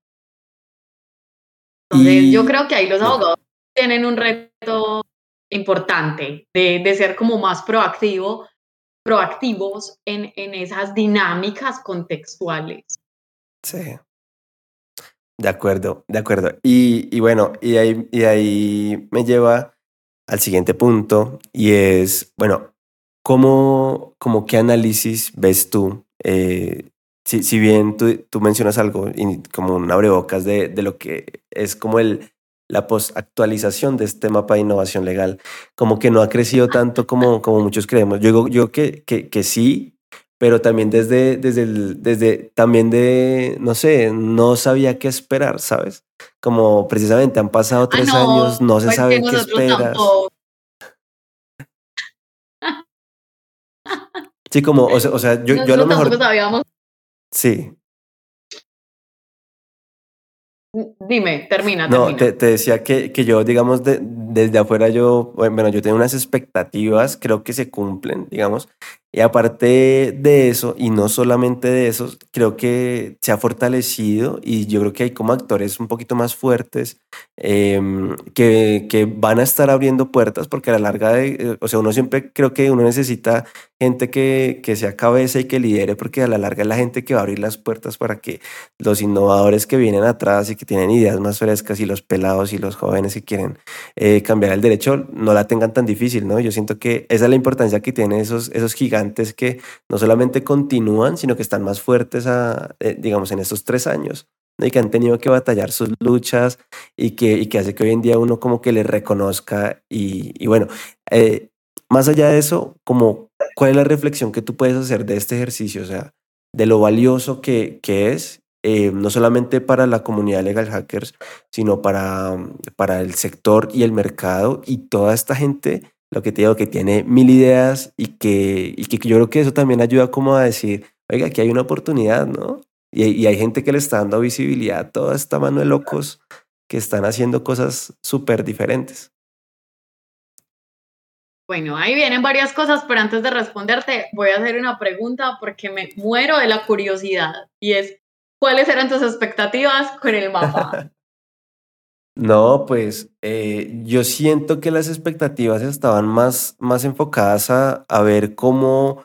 B: Entonces, yo creo que ahí los abogados tienen un reto importante de, de ser como más proactivo, proactivos en, en esas dinámicas contextuales.
A: Sí. De acuerdo, de acuerdo. Y, y bueno, y ahí, y ahí me lleva al siguiente punto y es, bueno, ¿Cómo, como qué análisis ves tú? Eh, si, si, bien tú, tú, mencionas algo como un abrebocas de, de lo que es como el, la post-actualización de este mapa de innovación legal, como que no ha crecido tanto como, como muchos creemos. Yo digo yo que, que, que sí, pero también desde, desde, el, desde, también de, no sé, no sabía qué esperar, ¿sabes? Como precisamente han pasado
B: Ah,
A: tres
B: no,
A: años, no se
B: pues
A: sabe qué esperas.
B: tampoco.
A: Sí, como, o sea, o sea, yo, yo a lo mejor,
B: sabíamos.
A: sí,
B: Dime, termina,
A: No,
B: termina.
A: te, te decía que, que yo, digamos, de- desde afuera yo, bueno, yo tengo unas expectativas, creo que se cumplen, digamos, y aparte de eso, y no solamente de eso, creo que se ha fortalecido y yo creo que hay como actores un poquito más fuertes em, que, que van a estar abriendo puertas porque a la larga, de, eh, o sea, uno siempre creo que uno necesita gente que, que sea cabeza y que lidere porque a la larga es la gente que va a abrir las puertas para que los innovadores que vienen atrás y que tienen ideas más frescas y los pelados y los jóvenes que quieren eh, cambiar el derecho no la tengan tan difícil, ¿no? Yo siento que esa es la importancia que tienen esos, esos gigantes que no solamente continúan, sino que están más fuertes, a, eh, digamos, en estos tres años. Y que han tenido que batallar sus luchas y que, y que hace que hoy en día uno como que les reconozca y, y bueno, eh, más allá de eso, como, ¿cuál es la reflexión que tú puedes hacer de este ejercicio? O sea, de lo valioso que, que es, eh, no solamente para la comunidad legal hackers, sino para, para el sector y el mercado y toda esta gente, lo que te digo, que tiene mil ideas y que, y que yo creo que eso también ayuda como a decir, oiga, aquí hay una oportunidad, ¿no? Y, y hay gente que le está dando visibilidad a toda esta mano de locos que están haciendo cosas súper diferentes.
B: Bueno, ahí vienen varias cosas, pero antes de responderte, voy a hacer una pregunta porque me muero de la curiosidad y es, ¿cuáles eran tus expectativas con el mapa? [LAUGHS]
A: No, pues eh, yo siento que las expectativas estaban más, más enfocadas a, a ver cómo,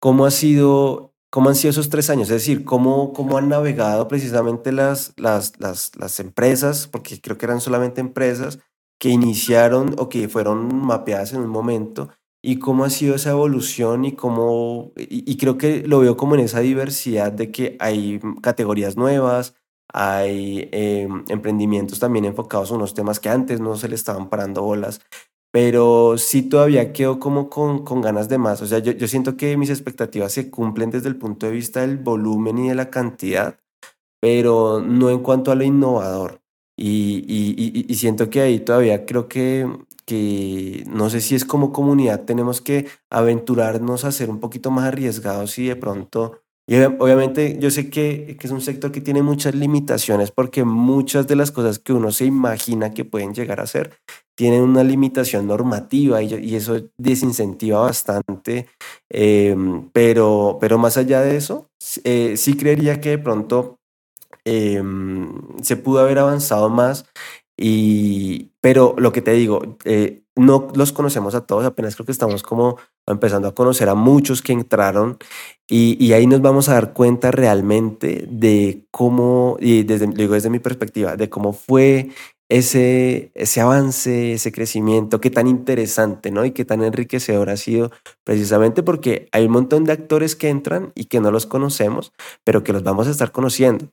A: cómo ha sido, cómo han sido esos tres años, es decir, cómo, cómo han navegado precisamente las, las, las, las empresas, porque creo que eran solamente empresas que iniciaron o que fueron mapeadas en un momento, y cómo ha sido esa evolución y cómo, y, y creo que lo veo como en esa diversidad de que hay categorías nuevas hay eh, emprendimientos también enfocados a unos temas que antes no se le estaban parando bolas, pero sí todavía quedo como con, con ganas de más. O sea, yo, yo siento que mis expectativas se cumplen desde el punto de vista del volumen y de la cantidad, pero no en cuanto a lo innovador. Y, y, y, y siento que ahí todavía creo que, que no sé si es como comunidad, tenemos que aventurarnos a ser un poquito más arriesgados y de pronto y obviamente yo sé que, que, es un sector que tiene muchas limitaciones porque muchas de las cosas que uno se imagina que pueden llegar a ser tienen una limitación normativa y, y eso desincentiva bastante. Eh, pero, pero más allá de eso, eh, sí creería que de pronto eh, se pudo haber avanzado más. Y, pero lo que te digo, eh, no los conocemos a todos, apenas creo que estamos como empezando a conocer a muchos que entraron y, ahí nos vamos a dar cuenta realmente de cómo, y desde, digo desde mi perspectiva, de cómo fue ese, ese avance, ese crecimiento, qué tan interesante, ¿no? Y qué tan enriquecedor ha sido, precisamente porque hay un montón de actores que entran y que no los conocemos, pero que los vamos a estar conociendo.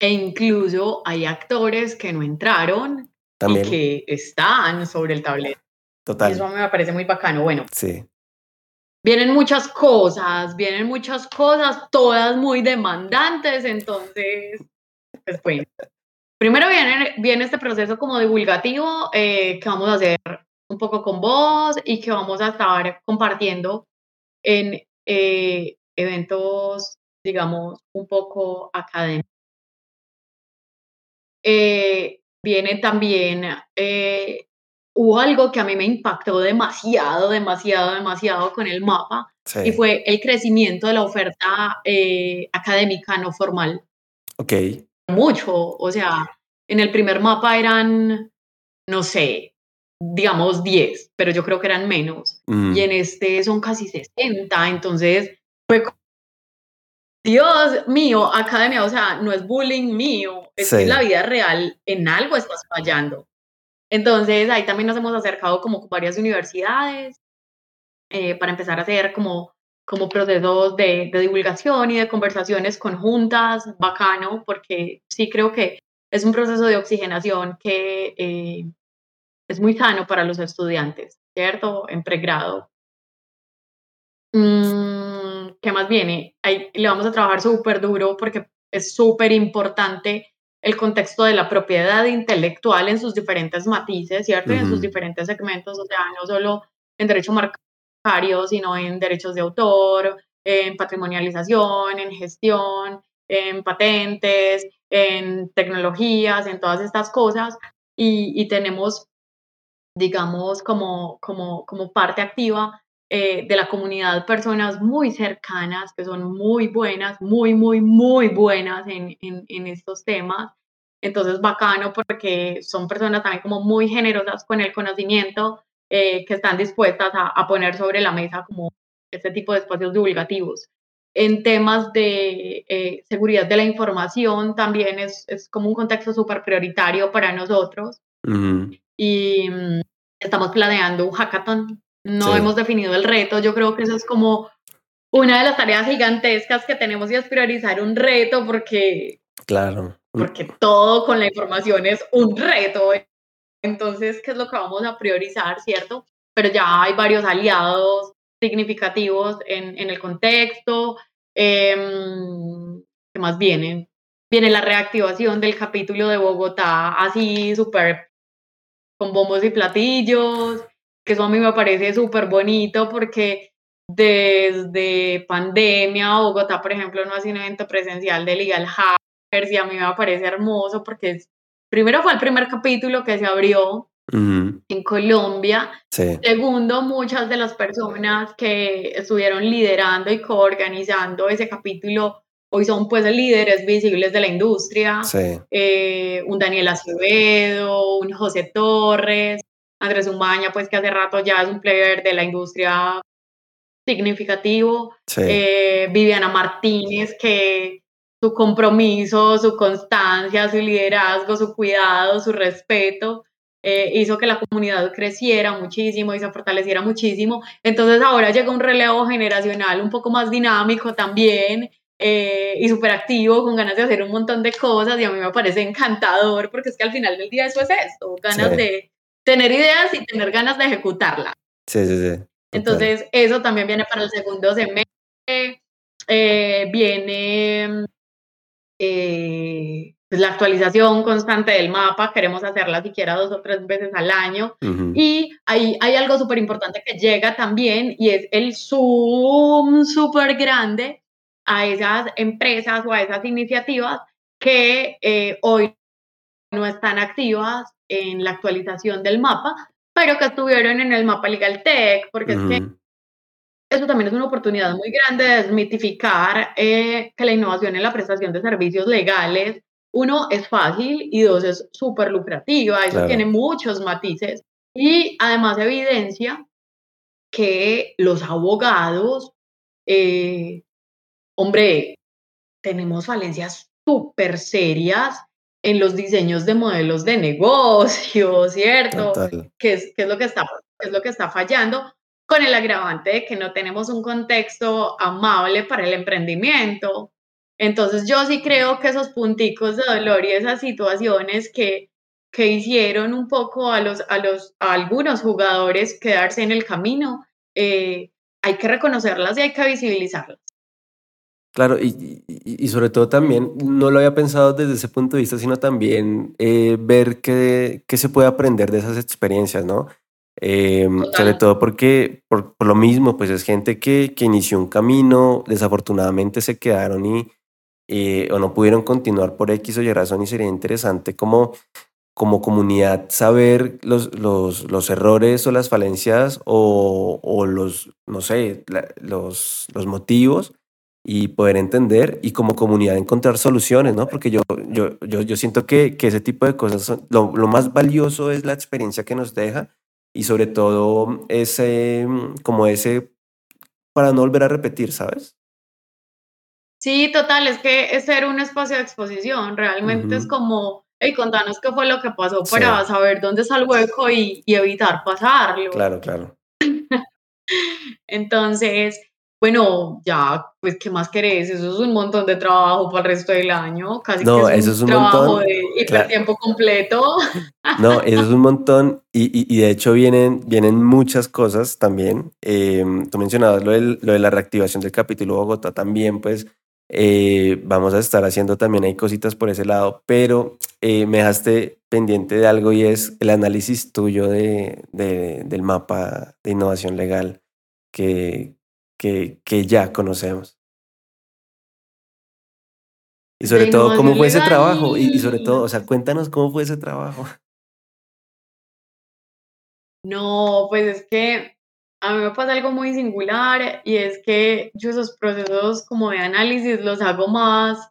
B: E incluso hay actores que no entraron
A: También.
B: y que están sobre el tablero.
A: Total.
B: Y eso me parece muy bacano. Bueno,
A: sí.
B: vienen muchas cosas, vienen muchas cosas, todas muy demandantes, entonces, pues bueno. Primero viene, viene este proceso como divulgativo eh, que vamos a hacer un poco con vos y que vamos a estar compartiendo en eh, eventos, digamos, un poco académicos. Eh, viene también, eh, hubo algo que a mí me impactó demasiado, demasiado, demasiado con el mapa
A: sí.
B: y fue el crecimiento de la oferta eh, académica no formal.
A: Ok.
B: Mucho, o sea, en el primer mapa eran, no sé, digamos 10, pero yo creo que eran menos.
A: Mm.
B: Y en este son casi 60, entonces fue Dios mío, academia, o sea, no es bullying mío, es
A: Sí.
B: que en la vida real en algo estás fallando. Entonces, ahí también nos hemos acercado como varias universidades eh, para empezar a hacer como, como procesos de, de divulgación y de conversaciones conjuntas, bacano, porque sí creo que es un proceso de oxigenación que eh, es muy sano para los estudiantes, ¿cierto? En pregrado. ¿Qué más viene? Ahí le vamos a trabajar súper duro porque es súper importante el contexto de la propiedad intelectual en sus diferentes matices, ¿cierto? Y en sus diferentes segmentos, o sea, no solo en derecho marcario, sino en derechos de autor, en patrimonialización, en gestión, en patentes, en tecnologías, en todas estas cosas. Y, tenemos, digamos, como, como, como parte activa eh, de la comunidad personas muy cercanas, que son muy buenas, muy, muy, muy buenas en, en, estos temas. Entonces, bacano porque son personas también como muy generosas con el conocimiento, eh, que están dispuestas a, a, poner sobre la mesa como este tipo de espacios divulgativos. En temas de eh, seguridad de la información también es, es como un contexto súper prioritario para nosotros. Y mm, estamos planeando un hackathon no hemos definido el reto. Yo creo que eso es como una de las tareas gigantescas que tenemos y es priorizar un reto porque,
A: claro.
B: porque todo con la información es un reto. Entonces, ¿qué es lo que vamos a priorizar, cierto? Pero ya hay varios aliados significativos en, en el contexto. Em, ¿Qué más viene? Viene la reactivación del capítulo de Bogotá, así súper con bombos y platillos que eso a mí me parece súper bonito porque desde pandemia, Bogotá, por ejemplo, no hace un evento presencial de Legal Hackers y a mí me parece hermoso porque es, primero fue el primer capítulo que se abrió en Colombia. Segundo, muchas de las personas que estuvieron liderando y coorganizando ese capítulo hoy son pues líderes visibles de la industria. Eh, un Daniel Acevedo, un José Torres, Andrés Umbaña, pues que hace rato ya es un player de la industria significativo. Eh, Viviana Martínez, que su compromiso, su constancia, su liderazgo, su cuidado, su respeto, eh, hizo que la comunidad creciera muchísimo y se fortaleciera muchísimo. Entonces ahora llega un relevo generacional un poco más dinámico también. Eh, y súper activo, con ganas de hacer un montón de cosas y a mí me parece encantador porque es que al final del día eso es esto, ganas de, tener ideas y tener ganas de ejecutarlas.
A: Sí, sí, sí.
B: Entonces, eso también viene para el segundo semestre. Eh, viene eh, pues, la actualización constante del mapa, queremos hacerla siquiera dos o tres veces al año. Y hay, hay algo súper importante que llega también y es el zoom súper grande a esas empresas o a esas iniciativas que eh, hoy no están activas en la actualización del mapa, pero que estuvieron en el mapa Legal Tech, porque es que eso también es una oportunidad muy grande de desmitificar eh, que la innovación en la prestación de servicios legales, uno, es fácil y dos, es súper lucrativa, eso tiene muchos matices y además evidencia que los abogados, eh, hombre, tenemos falencias súper serias en los diseños de modelos de negocio, [LAUGHS] ¿cierto? ¿Qué es, qué es, lo que está, es lo que está fallando? Con el agravante de que no tenemos un contexto amable para el emprendimiento. Entonces yo sí creo que esos punticos de dolor y esas situaciones que, que hicieron un poco a, los, a, los, a algunos jugadores quedarse en el camino, eh, hay que reconocerlas y hay que visibilizarlas.
A: Claro, y, y, sobre todo también, no lo había pensado desde ese punto de vista, sino también eh, ver qué, qué, se puede aprender de esas experiencias, ¿no? Eh, sobre todo porque, por, lo mismo, pues es gente que, que, inició un camino, desafortunadamente se quedaron y eh, o no pudieron continuar por X o Y razón y sería interesante como, como comunidad saber los, los, los errores o las falencias o, o los, no sé, los, los motivos y poder entender y como comunidad encontrar soluciones, ¿no? Porque yo, yo, yo, yo siento que, que, ese tipo de cosas, son, lo, lo, más valioso es la experiencia que nos deja y sobre todo ese, como ese, para no volver a repetir, ¿sabes?
B: Sí, total, es que es ser un espacio de exposición, realmente es como, hey, contanos qué fue lo que pasó para saber dónde está el hueco y, y evitar pasarlo.
A: Claro, claro. [LAUGHS]
B: Entonces, bueno, ya, pues, ¿qué más querés? Eso es un montón de trabajo para el resto del año, casi
A: No,
B: que es
A: eso
B: un
A: es un
B: trabajo
A: montón.
B: de hipertiempo completo. [LAUGHS]
A: No, eso es un montón y, y- y de hecho vienen, vienen muchas cosas también. Eh, tú mencionabas lo, del- lo de la reactivación del capítulo Bogotá también, pues eh, vamos a estar haciendo también hay cositas por ese lado, pero eh, me dejaste pendiente de algo y es el análisis tuyo de, de- del mapa de innovación legal que, que, que ya conocemos. Y sobre todo, ¿cómo fue ese trabajo? Y, y sobre todo, o sea, cuéntanos cómo fue ese trabajo. [LAUGHS]
B: No, pues es que a mí me pasa algo muy singular y es que yo esos procesos como de análisis los hago más,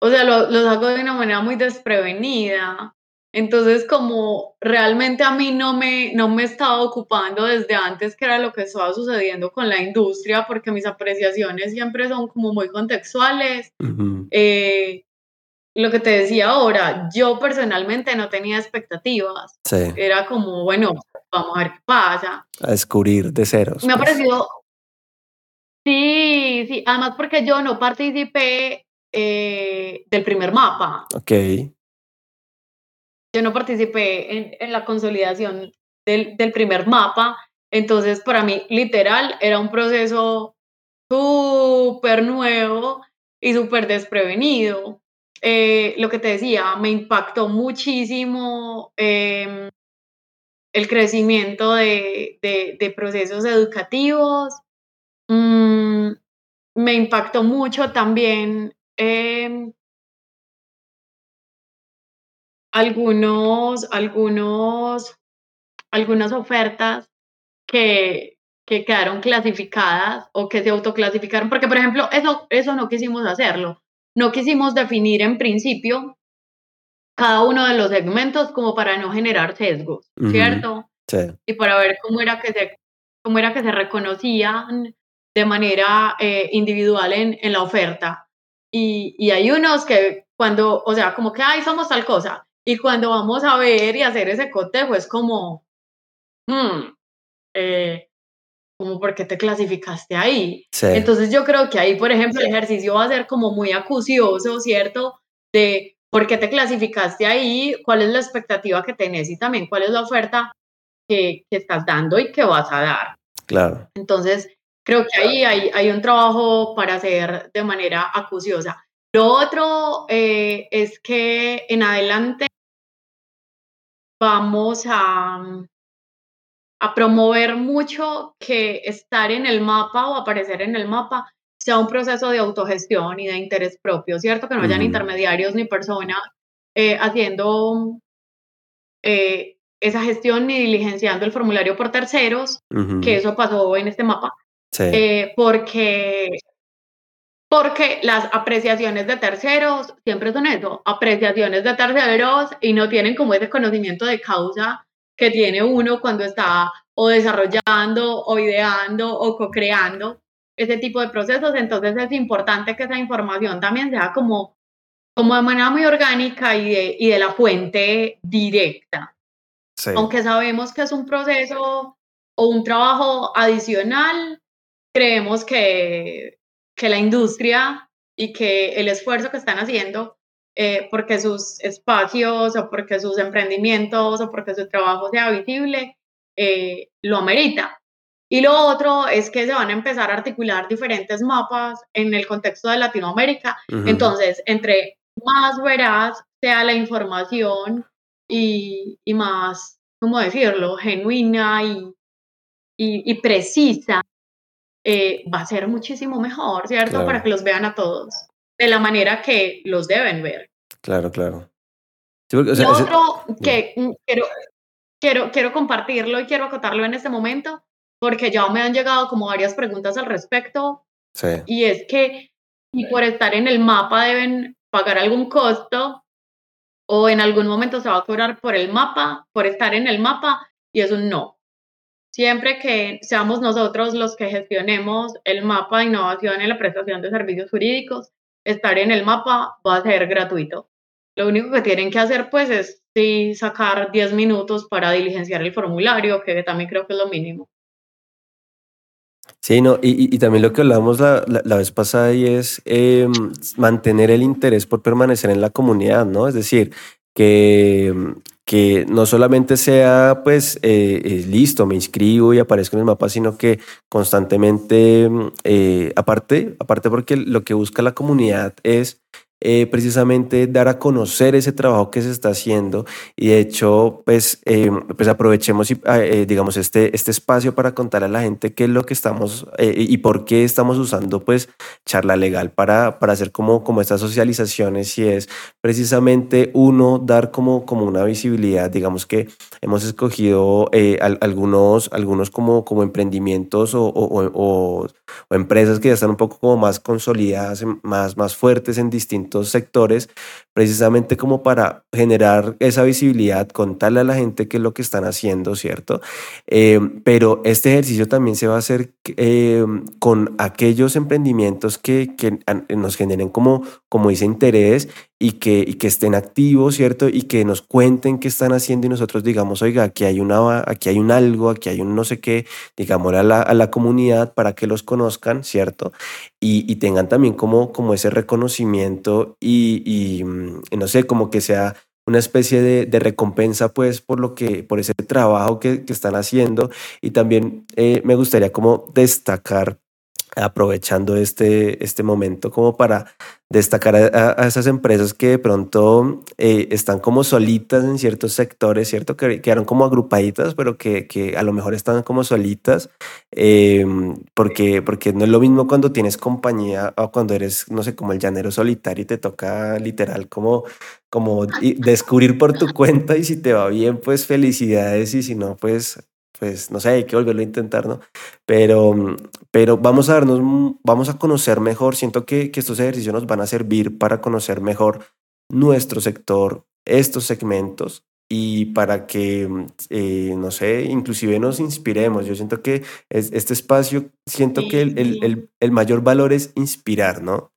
B: o sea, lo- los hago de una manera muy desprevenida. Entonces, como realmente a mí no me, no me estaba ocupando desde antes que era lo que estaba sucediendo con la industria, porque mis apreciaciones siempre son como muy contextuales.
A: Ujú,
B: Eh, lo que te decía ahora, yo personalmente no tenía expectativas.
A: Sí.
B: Era como, bueno, vamos a ver qué pasa.
A: a descubrir de ceros.
B: Me ha
A: pues.
B: parecido, sí, sí, además porque yo no participé eh, del primer mapa.
A: Ok,
B: Yo no participé en, la consolidación del, primer mapa. Entonces, para mí, literal, era un proceso súper nuevo y súper desprevenido. Eh, lo que te decía, me impactó muchísimo em, el crecimiento de procesos educativos. Mm, me impactó mucho también em, algunos, algunos, algunas ofertas que, que quedaron clasificadas o que se autoclasificaron, porque por ejemplo, eso, eso no quisimos hacerlo. No quisimos definir en principio cada uno de los segmentos como para no generar sesgos,
A: Ujú.
B: ¿cierto?
A: sí,
B: Y para ver cómo era que se, cómo era que se reconocían de manera eh, individual en, en la oferta. Y, y hay unos que cuando, o sea, como que, ay, somos tal cosa. Y cuando vamos a ver y hacer ese cotejo es como, hmm, eh, como por qué te clasificaste ahí.
A: sí,
B: Entonces yo creo que ahí, por ejemplo, el ejercicio va a ser como muy acucioso, ¿cierto? De por qué te clasificaste ahí, cuál es la expectativa que tenés y también cuál es la oferta que, que estás dando y que vas a dar.
A: claro.
B: Entonces, creo que ahí hay, hay un trabajo para hacer de manera acuciosa. Lo otro eh, es que en adelante vamos a, a promover mucho que estar en el mapa o aparecer en el mapa sea un proceso de autogestión y de interés propio, ¿cierto? Que no hayan
A: Ujú.
B: intermediarios ni personas eh, haciendo eh, esa gestión ni diligenciando el formulario por terceros, que eso pasó en este mapa,
A: sí,
B: eh, porque, porque las apreciaciones de terceros siempre son eso, apreciaciones de terceros y no tienen como ese conocimiento de causa que tiene uno cuando está o desarrollando o ideando o co-creando ese tipo de procesos. Entonces es importante que esa información también sea como, como de manera muy orgánica y de, y de la fuente directa
A: sí,
B: aunque sabemos que es un proceso o un trabajo adicional, creemos que, que la industria y que el esfuerzo que están haciendo eh, porque sus espacios o porque sus emprendimientos o porque su trabajo sea visible, eh, lo amerita. Y lo otro es que se van a empezar a articular diferentes mapas en el contexto de Latinoamérica. Entonces, entre más veraz sea la información y, y más, ¿cómo decirlo?, genuina y, y, y precisa, eh, va a ser muchísimo mejor, ¿cierto?
A: Claro.
B: Para que los vean a todos de la manera que los deben ver.
A: claro, claro. Sí, porque, o sea, ese-
B: otro que mm, quiero, quiero, quiero compartirlo y quiero acotarlo en este momento, porque ya me han llegado como varias preguntas al respecto,
A: sí,
B: y es que si por estar en el mapa deben pagar algún costo o en algún momento se va a cobrar por el mapa, por estar en el mapa, y es un no. Siempre que seamos nosotros los que gestionemos el mapa de innovación en la prestación de servicios jurídicos, estar en el mapa va a ser gratuito. Lo único que tienen que hacer pues es sacar 10 minutos para diligenciar el formulario, que también creo que es lo mínimo.
A: Sí, no, y, también lo que hablamos la, la, vez pasada y es eh, mantener el interés por permanecer en la comunidad, ¿no? Es decir, que, que no solamente sea, pues, eh, eh, listo, me inscribo y aparezco en el mapa, sino que constantemente, eh, aparte, aparte porque lo que busca la comunidad es eh, precisamente dar a conocer ese trabajo que se está haciendo. Y de hecho pues, eh, pues aprovechemos ah, eh, digamos este, este espacio para contar a la gente qué es lo que estamos y por qué estamos usando pues charla legal para, para hacer como, como estas socializaciones. Y es precisamente uno dar como, como una visibilidad digamos que hemos escogido algunos, algunos como, como emprendimientos o, o, o, empresas que ya están un poco como más consolidadas, más, más fuertes en distintos sectores, precisamente como para generar esa visibilidad, contarle a la gente qué es lo que están haciendo, ¿cierto? Eh, pero este ejercicio también se va a hacer eh, con aquellos emprendimientos que, que, nos generen como, como ese interés y que, y que estén activos, ¿cierto? Y que nos cuenten qué están haciendo y nosotros digamos, oiga, aquí hay, una, aquí hay un algo, aquí hay un no sé qué, digamos a la, a la comunidad para que los conozcan, ¿cierto? Y, y tengan también como, como ese reconocimiento y, y, mm, no sé, como que sea una especie de, de, recompensa pues por lo que por ese trabajo que, que están haciendo y también eh, me gustaría como destacar aprovechando este, este momento como para destacar a, esas empresas que de pronto eh, están como solitas en ciertos sectores, ¿cierto? Que quedaron como agrupaditas, pero que, que a lo mejor están como solitas, eh, porque, porque no es lo mismo cuando tienes compañía o cuando eres, no sé, como el llanero solitario y te toca literal como, como descubrir por tu cuenta y si te va bien, pues felicidades y si no, pues pues no sé, hay que volverlo a intentar, ¿no? Pero, pero vamos a darnos, vamos a conocer mejor. Siento que, que estos ejercicios nos van a servir para conocer mejor nuestro sector, estos segmentos y para que, eh, no sé, inclusive nos inspiremos. Yo siento que es, este espacio, siento que el, el, el, mayor valor es inspirar, ¿no?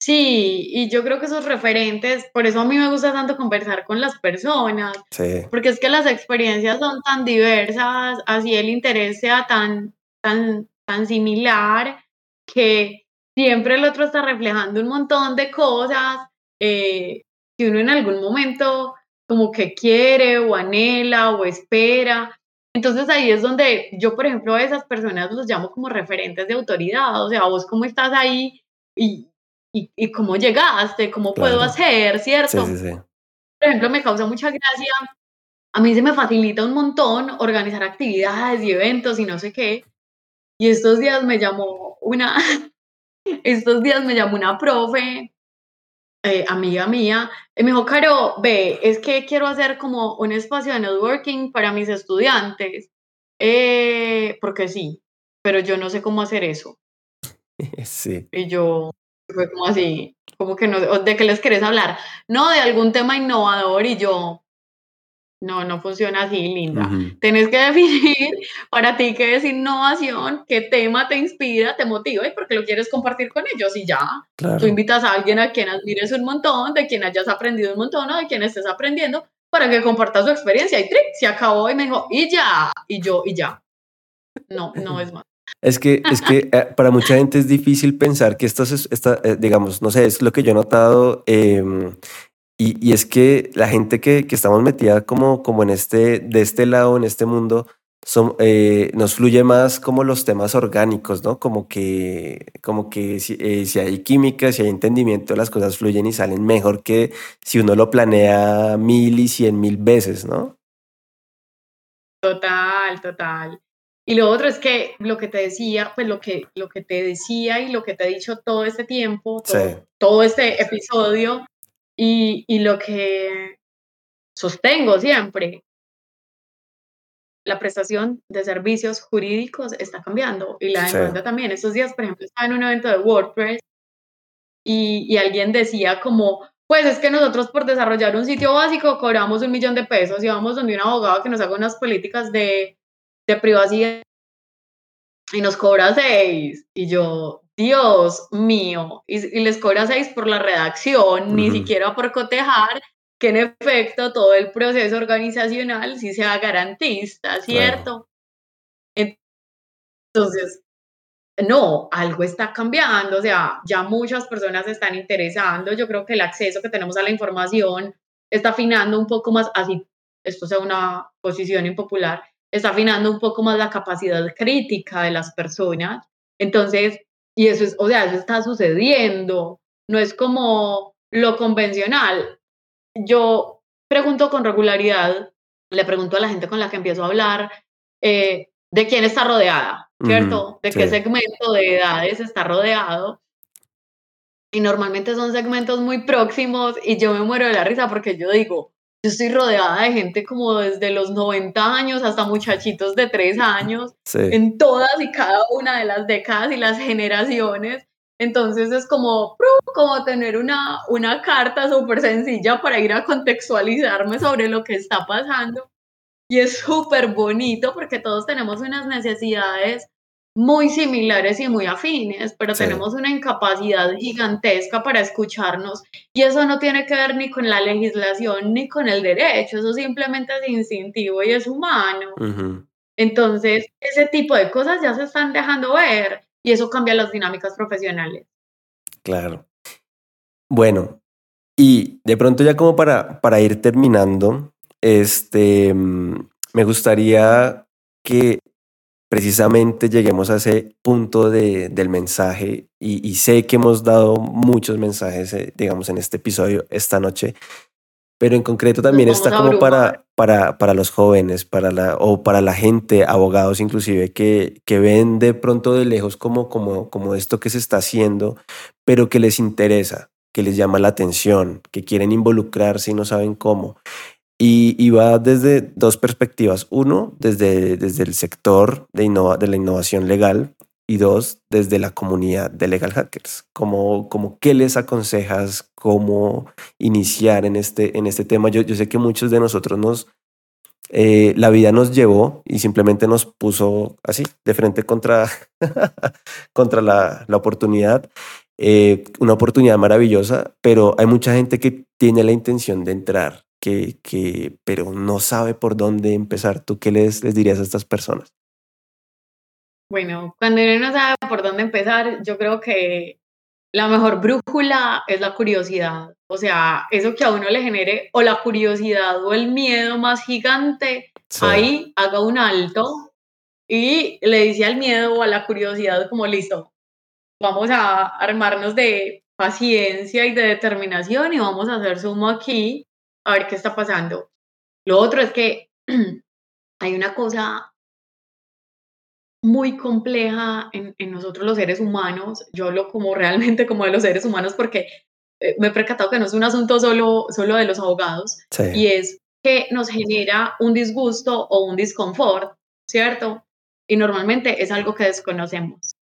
B: Sí, y yo creo que esos referentes, por eso a mí me gusta tanto conversar con las personas,
A: sí.
B: porque es que las experiencias son tan diversas, así el interés sea tan, tan, tan similar, que siempre el otro está reflejando un montón de cosas eh, que uno en algún momento como que quiere o anhela o espera. Entonces ahí es donde yo, por ejemplo, a esas personas los llamo como referentes de autoridad, o sea, vos cómo estás ahí y, y, y cómo llegaste, cómo claro. puedo hacer, ¿cierto?
A: Sí, sí, sí.
B: Por ejemplo, me causa mucha gracia, a mí se me facilita un montón organizar actividades y eventos y no sé qué. Y estos días me llamó una, [LAUGHS] estos días me llamó una profe, eh, amiga mía, y me dijo, Caro, ve, es que quiero hacer como un espacio de networking para mis estudiantes, eh, porque sí, pero yo no sé cómo hacer eso. [LAUGHS]
A: Sí.
B: Y yo, fue como así, como que no, ¿de qué les querés hablar? No, de algún tema innovador y yo, no, no funciona así, linda. Uh -huh. Tienes que [LAUGHS] definir para ti qué es innovación, qué tema te inspira, te motiva y por qué lo quieres compartir con ellos y ya.
A: Claro.
B: Tú invitas a alguien a quien admires un montón, de quien hayas aprendido un montón o de quien estés aprendiendo para que comparta su experiencia y trick, se acabó y me dijo, y ya, y yo, y ya. No, no [LAUGHS] es más.
A: Es que, es que eh, para mucha gente es difícil pensar que esto es, esta, eh, digamos, no sé, es lo que yo he notado. Eh, y, y, es que la gente que, que, estamos metida como, como en este, de este lado, en este mundo, son, eh, nos fluye más como los temas orgánicos, ¿no? Como que, como que si, si, hay química, si hay entendimiento, las cosas fluyen y salen mejor que si uno lo planea mil y cien mil veces, ¿no?
B: Total, total. Y lo otro es que lo que te decía, pues lo que, lo que te decía y lo que te he dicho todo este tiempo, todo,
A: Sí.
B: todo este episodio y, y lo que sostengo siempre, la prestación de servicios jurídicos está cambiando y la
A: Sí.
B: demanda también. Estos días, por ejemplo, estaba en un evento de WordPress y, y alguien decía como, pues es que nosotros por desarrollar un sitio básico cobramos un millón de pesos y vamos donde un abogado que nos haga unas políticas de, de privacidad y nos cobra seis. Y yo, Dios mío, y, y les cobra seis por la redacción, ni
A: Ujú.
B: siquiera por cotejar que en efecto todo el proceso organizacional sí sea garantista,
A: Claro.
B: ¿cierto? Entonces, no, algo está cambiando, o sea, ya muchas personas se están interesando, yo creo que el acceso que tenemos a la información está afinando un poco más, así esto sea una posición impopular, está afinando un poco más la capacidad crítica de las personas. Entonces, y eso es, o sea, eso está sucediendo, no es como lo convencional. Yo pregunto con regularidad, le pregunto a la gente con la que empiezo a hablar, eh, de quién está rodeada, ¿cierto? de qué segmento de edades está rodeado. Y normalmente son segmentos muy próximos y yo me muero de la risa porque yo digo, yo estoy rodeada de gente como desde los 90 años hasta muchachitos de 3 años, en todas y cada una de las décadas y las generaciones. Entonces es como, como tener una, una carta súper sencilla para ir a contextualizarme sobre lo que está pasando. Y es súper bonito porque todos tenemos unas necesidades muy similares y muy afines, pero tenemos una incapacidad gigantesca para escucharnos y eso no tiene que ver ni con la legislación ni con el derecho, eso simplemente es instintivo y es humano. Entonces, ese tipo de cosas ya se están dejando ver y eso cambia las dinámicas profesionales.
A: Claro. Bueno, y de pronto ya como para, para ir terminando, este, mm, me gustaría que precisamente lleguemos a ese punto de, del mensaje y, sé que hemos dado muchos mensajes, eh, digamos, en este episodio esta noche, pero en concreto también está como para, para, para los jóvenes, para la, o para la gente, abogados inclusive, que, que ven de pronto de lejos como, como, como esto que se está haciendo, pero que les interesa, que les llama la atención, que quieren involucrarse y no saben cómo. Y, va desde dos perspectivas. Uno, desde, desde el sector de, de la innovación legal y dos, desde la comunidad de legal hackers. Como, como qué les aconsejas, cómo iniciar en este, en este tema. Yo, yo sé que muchos de nosotros nos, eh, la vida nos llevó y simplemente nos puso así, de frente contra, [LAUGHS] contra la, la oportunidad. Eh, una oportunidad maravillosa, pero hay mucha gente que tiene la intención de entrar que, que, pero no sabe por dónde empezar. ¿Tú qué les, les dirías a estas personas?
B: Bueno, cuando uno no sabe por dónde empezar, yo creo que la mejor brújula es la curiosidad. O sea, eso que a uno le genere o la curiosidad o el miedo más gigante, ahí haga un alto y le dice al miedo o a la curiosidad como listo, vamos a armarnos de paciencia y de determinación y vamos a hacer sumo aquí a ver qué está pasando. Lo otro es que [CLEARS THROAT] hay una cosa muy compleja en, nosotros los seres humanos, yo hablo como [LAUGHS] realmente como de los seres humanos porque eh, me he percatado que no es un asunto solo, solo de los abogados, y es que nos genera un disgusto o un disconfort, ¿cierto? Y normalmente es algo que desconocemos.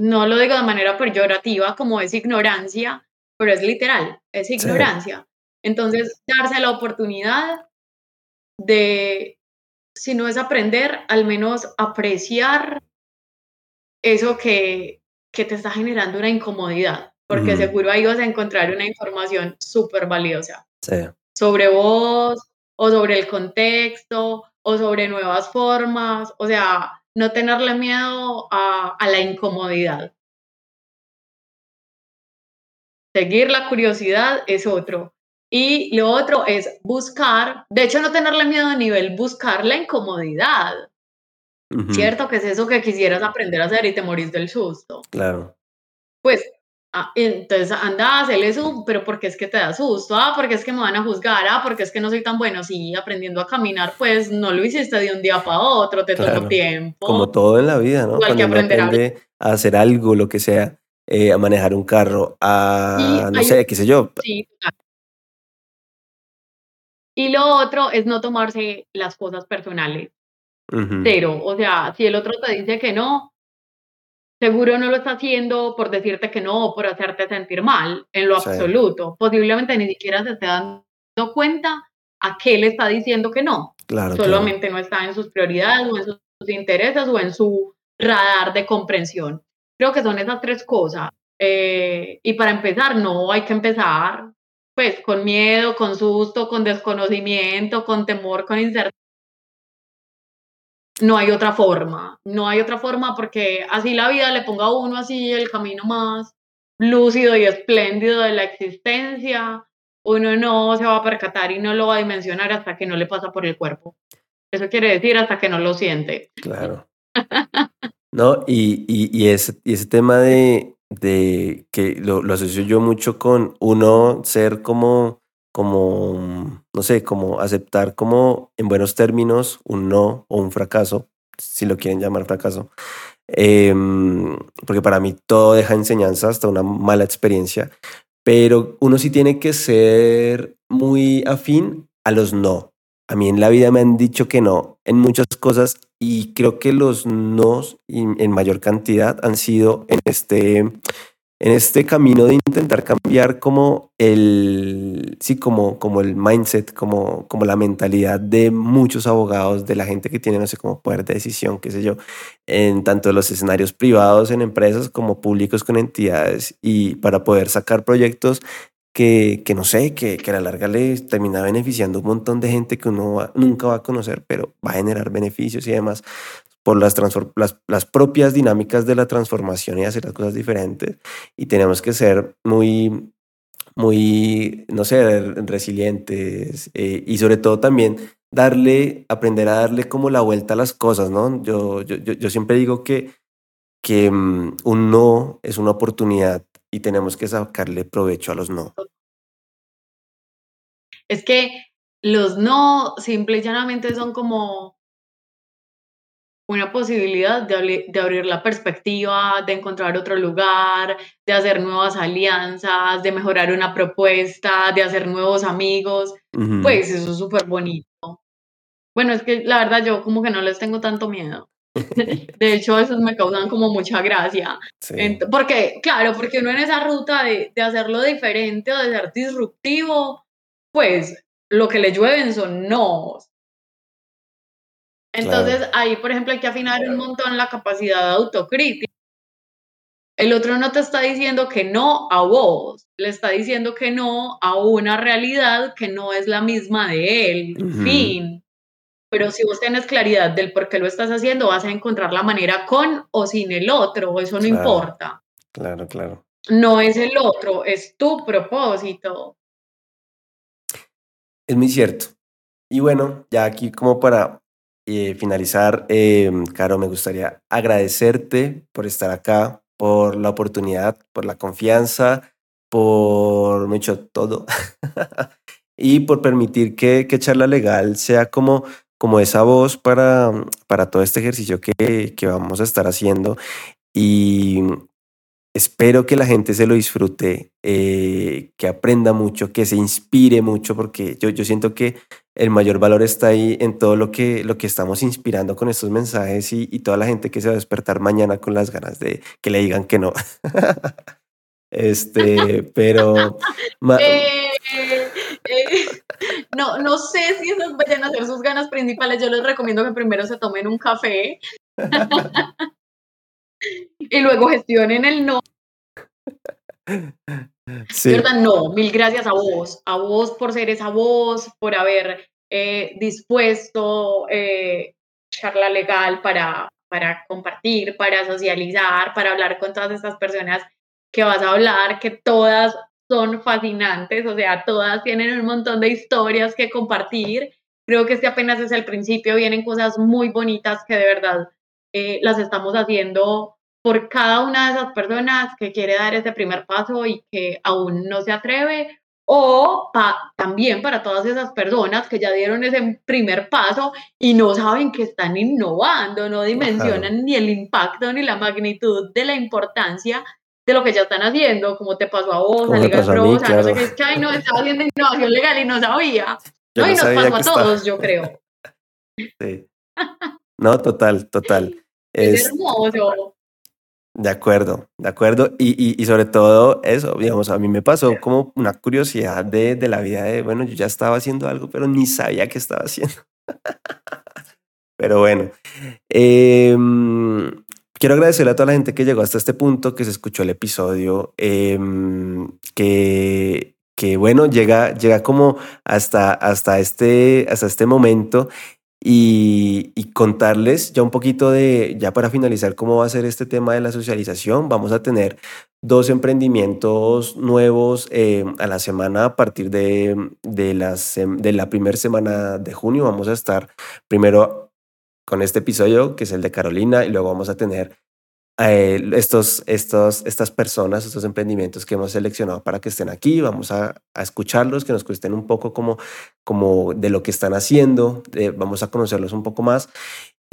B: No lo digo de manera peyorativa como es ignorancia, pero es literal, es ignorancia. Entonces, darse la oportunidad de, si no es aprender, al menos apreciar eso que, que te está generando una incomodidad, porque seguro ahí vas a encontrar una información súper valiosa sobre vos o sobre el contexto o sobre nuevas formas, o sea, no tenerle miedo a, a la incomodidad. Seguir la curiosidad es otro. Y lo otro es buscar, de hecho no tenerle miedo a nivel buscar la incomodidad. ¿Cierto? Que es eso que quisieras aprender a hacer y te morís del susto.
A: Claro.
B: Pues, ah, entonces anda, hazle eso, pero porque es que te da susto, ah, porque es que me van a juzgar, ah, porque es que no soy tan bueno, sí, aprendiendo a caminar, pues no lo hiciste de un día para otro, te tomó tiempo.
A: Como todo en la vida, ¿no? Cuando que aprender aprende a... hacer algo, lo que sea, eh, a manejar un carro, a, no sé, qué sé yo. Sí,
B: y lo otro es no tomarse las cosas personales. Pero, o sea, si el otro te dice que no, seguro no lo está haciendo por decirte que no o por hacerte sentir mal, en lo absoluto. Posiblemente ni siquiera se esté dando cuenta a qué le está diciendo que no. Claro, Solamente no está en sus prioridades o en sus, intereses o en su radar de comprensión. Creo que son esas tres cosas. Eh, y para empezar, no hay que empezar pues con miedo, con susto, con desconocimiento, con temor, con incertidumbre. no hay otra forma, no hay otra forma porque así la vida le ponga a uno así el camino más lúcido y espléndido de la existencia, uno no se va a percatar y no lo va a dimensionar hasta que no le pasa por el cuerpo. Eso quiere decir hasta que no lo siente.
A: Claro. no, y, y, ese, y ese tema de, de que lo, lo asocio yo mucho con uno ser como como, no sé, como aceptar como en buenos términos un no o un fracaso, si lo quieren llamar fracaso. Em, porque para mí todo deja enseñanza hasta una mala experiencia, pero uno sí tiene que ser muy afín a los no. A mí en la vida me han dicho que no en muchas cosas y creo que los no en mayor cantidad han sido en este en este camino de intentar cambiar como el, sí, como, como el mindset, como, como la mentalidad de muchos abogados, de la gente que tiene, no sé, como poder de decisión, qué sé yo, en tanto los escenarios privados, en empresas, como públicos con entidades, y para poder sacar proyectos que, que no sé, que, que a la larga le termina beneficiando un montón de gente que uno nunca va a conocer, pero va a generar beneficios y demás por las, las, las, propias dinámicas de la transformación y hacer las cosas diferentes. Y tenemos que ser muy, muy, no sé, resilientes eh, y sobre todo también darle, aprender a darle como la vuelta a las cosas, ¿no? Yo, yo, yo siempre digo que, que mm, un no es una oportunidad y tenemos que sacarle provecho a los no.
B: Es que los no simple y llanamente son como una posibilidad de, de, abrir la perspectiva, de encontrar otro lugar, de hacer nuevas alianzas, de mejorar una propuesta, de hacer nuevos amigos. Pues eso es súper bonito. Bueno, es que la verdad yo como que no les tengo tanto miedo. [LAUGHS] De hecho, esos me causan como mucha gracia. porque, claro, porque uno en esa ruta de, de hacerlo diferente o de ser disruptivo, pues lo que le llueven son no. Entonces ahí, por ejemplo, hay que afinar un montón la capacidad de autocrítica. El otro no te está diciendo que no a vos, le está diciendo que no a una realidad que no es la misma de él. Fin. Pero si vos tienes claridad del por qué lo estás haciendo, vas a encontrar la manera con o sin el otro, eso no importa.
A: Claro, claro.
B: No es el otro, es tu propósito.
A: Es muy cierto. Y bueno, ya aquí como para y finalizar, eh, Caro, me gustaría agradecerte por estar acá, por la oportunidad, por la confianza, por mucho todo [LAUGHS] y por permitir que, que Charla Legal sea como, como esa voz para, para todo este ejercicio que, que vamos a estar haciendo. Y, espero que la gente se lo disfrute, eh, que aprenda mucho, que se inspire mucho, porque yo, yo siento que el mayor valor está ahí en todo lo que, lo que estamos inspirando con estos mensajes y, toda la gente que se va a despertar mañana con las ganas de que le digan que no. [LAUGHS] este, pero... [LAUGHS]
B: Eh, eh, no, no sé si esas vayan a ser sus ganas principales. Yo les recomiendo que primero se tomen un café [LAUGHS] y luego gestionen el no. Sí. ¿Verdad? No, mil gracias a vos, a vos por ser esa voz, por haber eh, dispuesto eh, charla legal para, para compartir, para socializar, para hablar con todas estas personas que vas a hablar, que todas son fascinantes, o sea, todas tienen un montón de historias que compartir. Creo que este apenas es el principio, vienen cosas muy bonitas que de verdad eh, las estamos haciendo por cada una de esas personas que quiere dar ese primer paso y que aún no se atreve, o también para todas esas personas que ya dieron ese primer paso y no saben que están innovando, no dimensionan ni el impacto ni la magnitud de la importancia de lo que ya están haciendo, como te pasó a vos, a Liga Pro, o sea, no sé qué es que, ay, no, estaba haciendo innovación legal y no sabía. no, y nos pasó a todos, yo creo. [LAUGHS]
A: Sí. No, total, total. [LAUGHS]
B: Es, hermoso.
A: De acuerdo, de acuerdo. Y, y, sobre todo eso, digamos, a mí me pasó como una curiosidad de, de, la vida de, bueno, yo ya estaba haciendo algo, pero ni sabía qué estaba haciendo. [LAUGHS] pero bueno, em, quiero agradecerle a toda la gente que llegó hasta este punto, que se escuchó el episodio, em, que, bueno, llega, llega como hasta, hasta, este, hasta este momento y, contarles ya un poquito de, ya para finalizar, cómo va a ser este tema de la socialización. Vamos a tener dos emprendimientos nuevos eh, a la semana a partir de, de, las, de la primera semana de junio. Vamos a estar primero con este episodio, que es el de Carolina, y luego vamos a tener eh, estos, estos, estas personas, estos emprendimientos que hemos seleccionado para que estén aquí. Vamos a, escucharlos, que nos cuesten un poco como, como de lo que están haciendo, vamos a conocerlos un poco más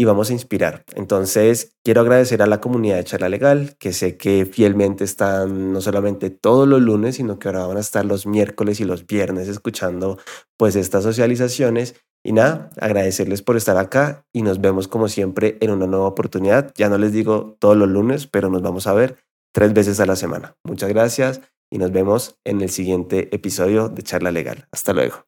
A: y vamos a inspirar. Entonces, quiero agradecer a la comunidad de Charla Legal, que sé que fielmente están no solamente todos los lunes, sino que ahora van a estar los miércoles y los viernes escuchando pues estas socializaciones y nada, agradecerles por estar acá y nos vemos como siempre en una nueva oportunidad. Ya no les digo todos los lunes, pero nos vamos a ver tres veces a la semana. Muchas gracias y nos vemos en el siguiente episodio de Charla Legal. Hasta luego.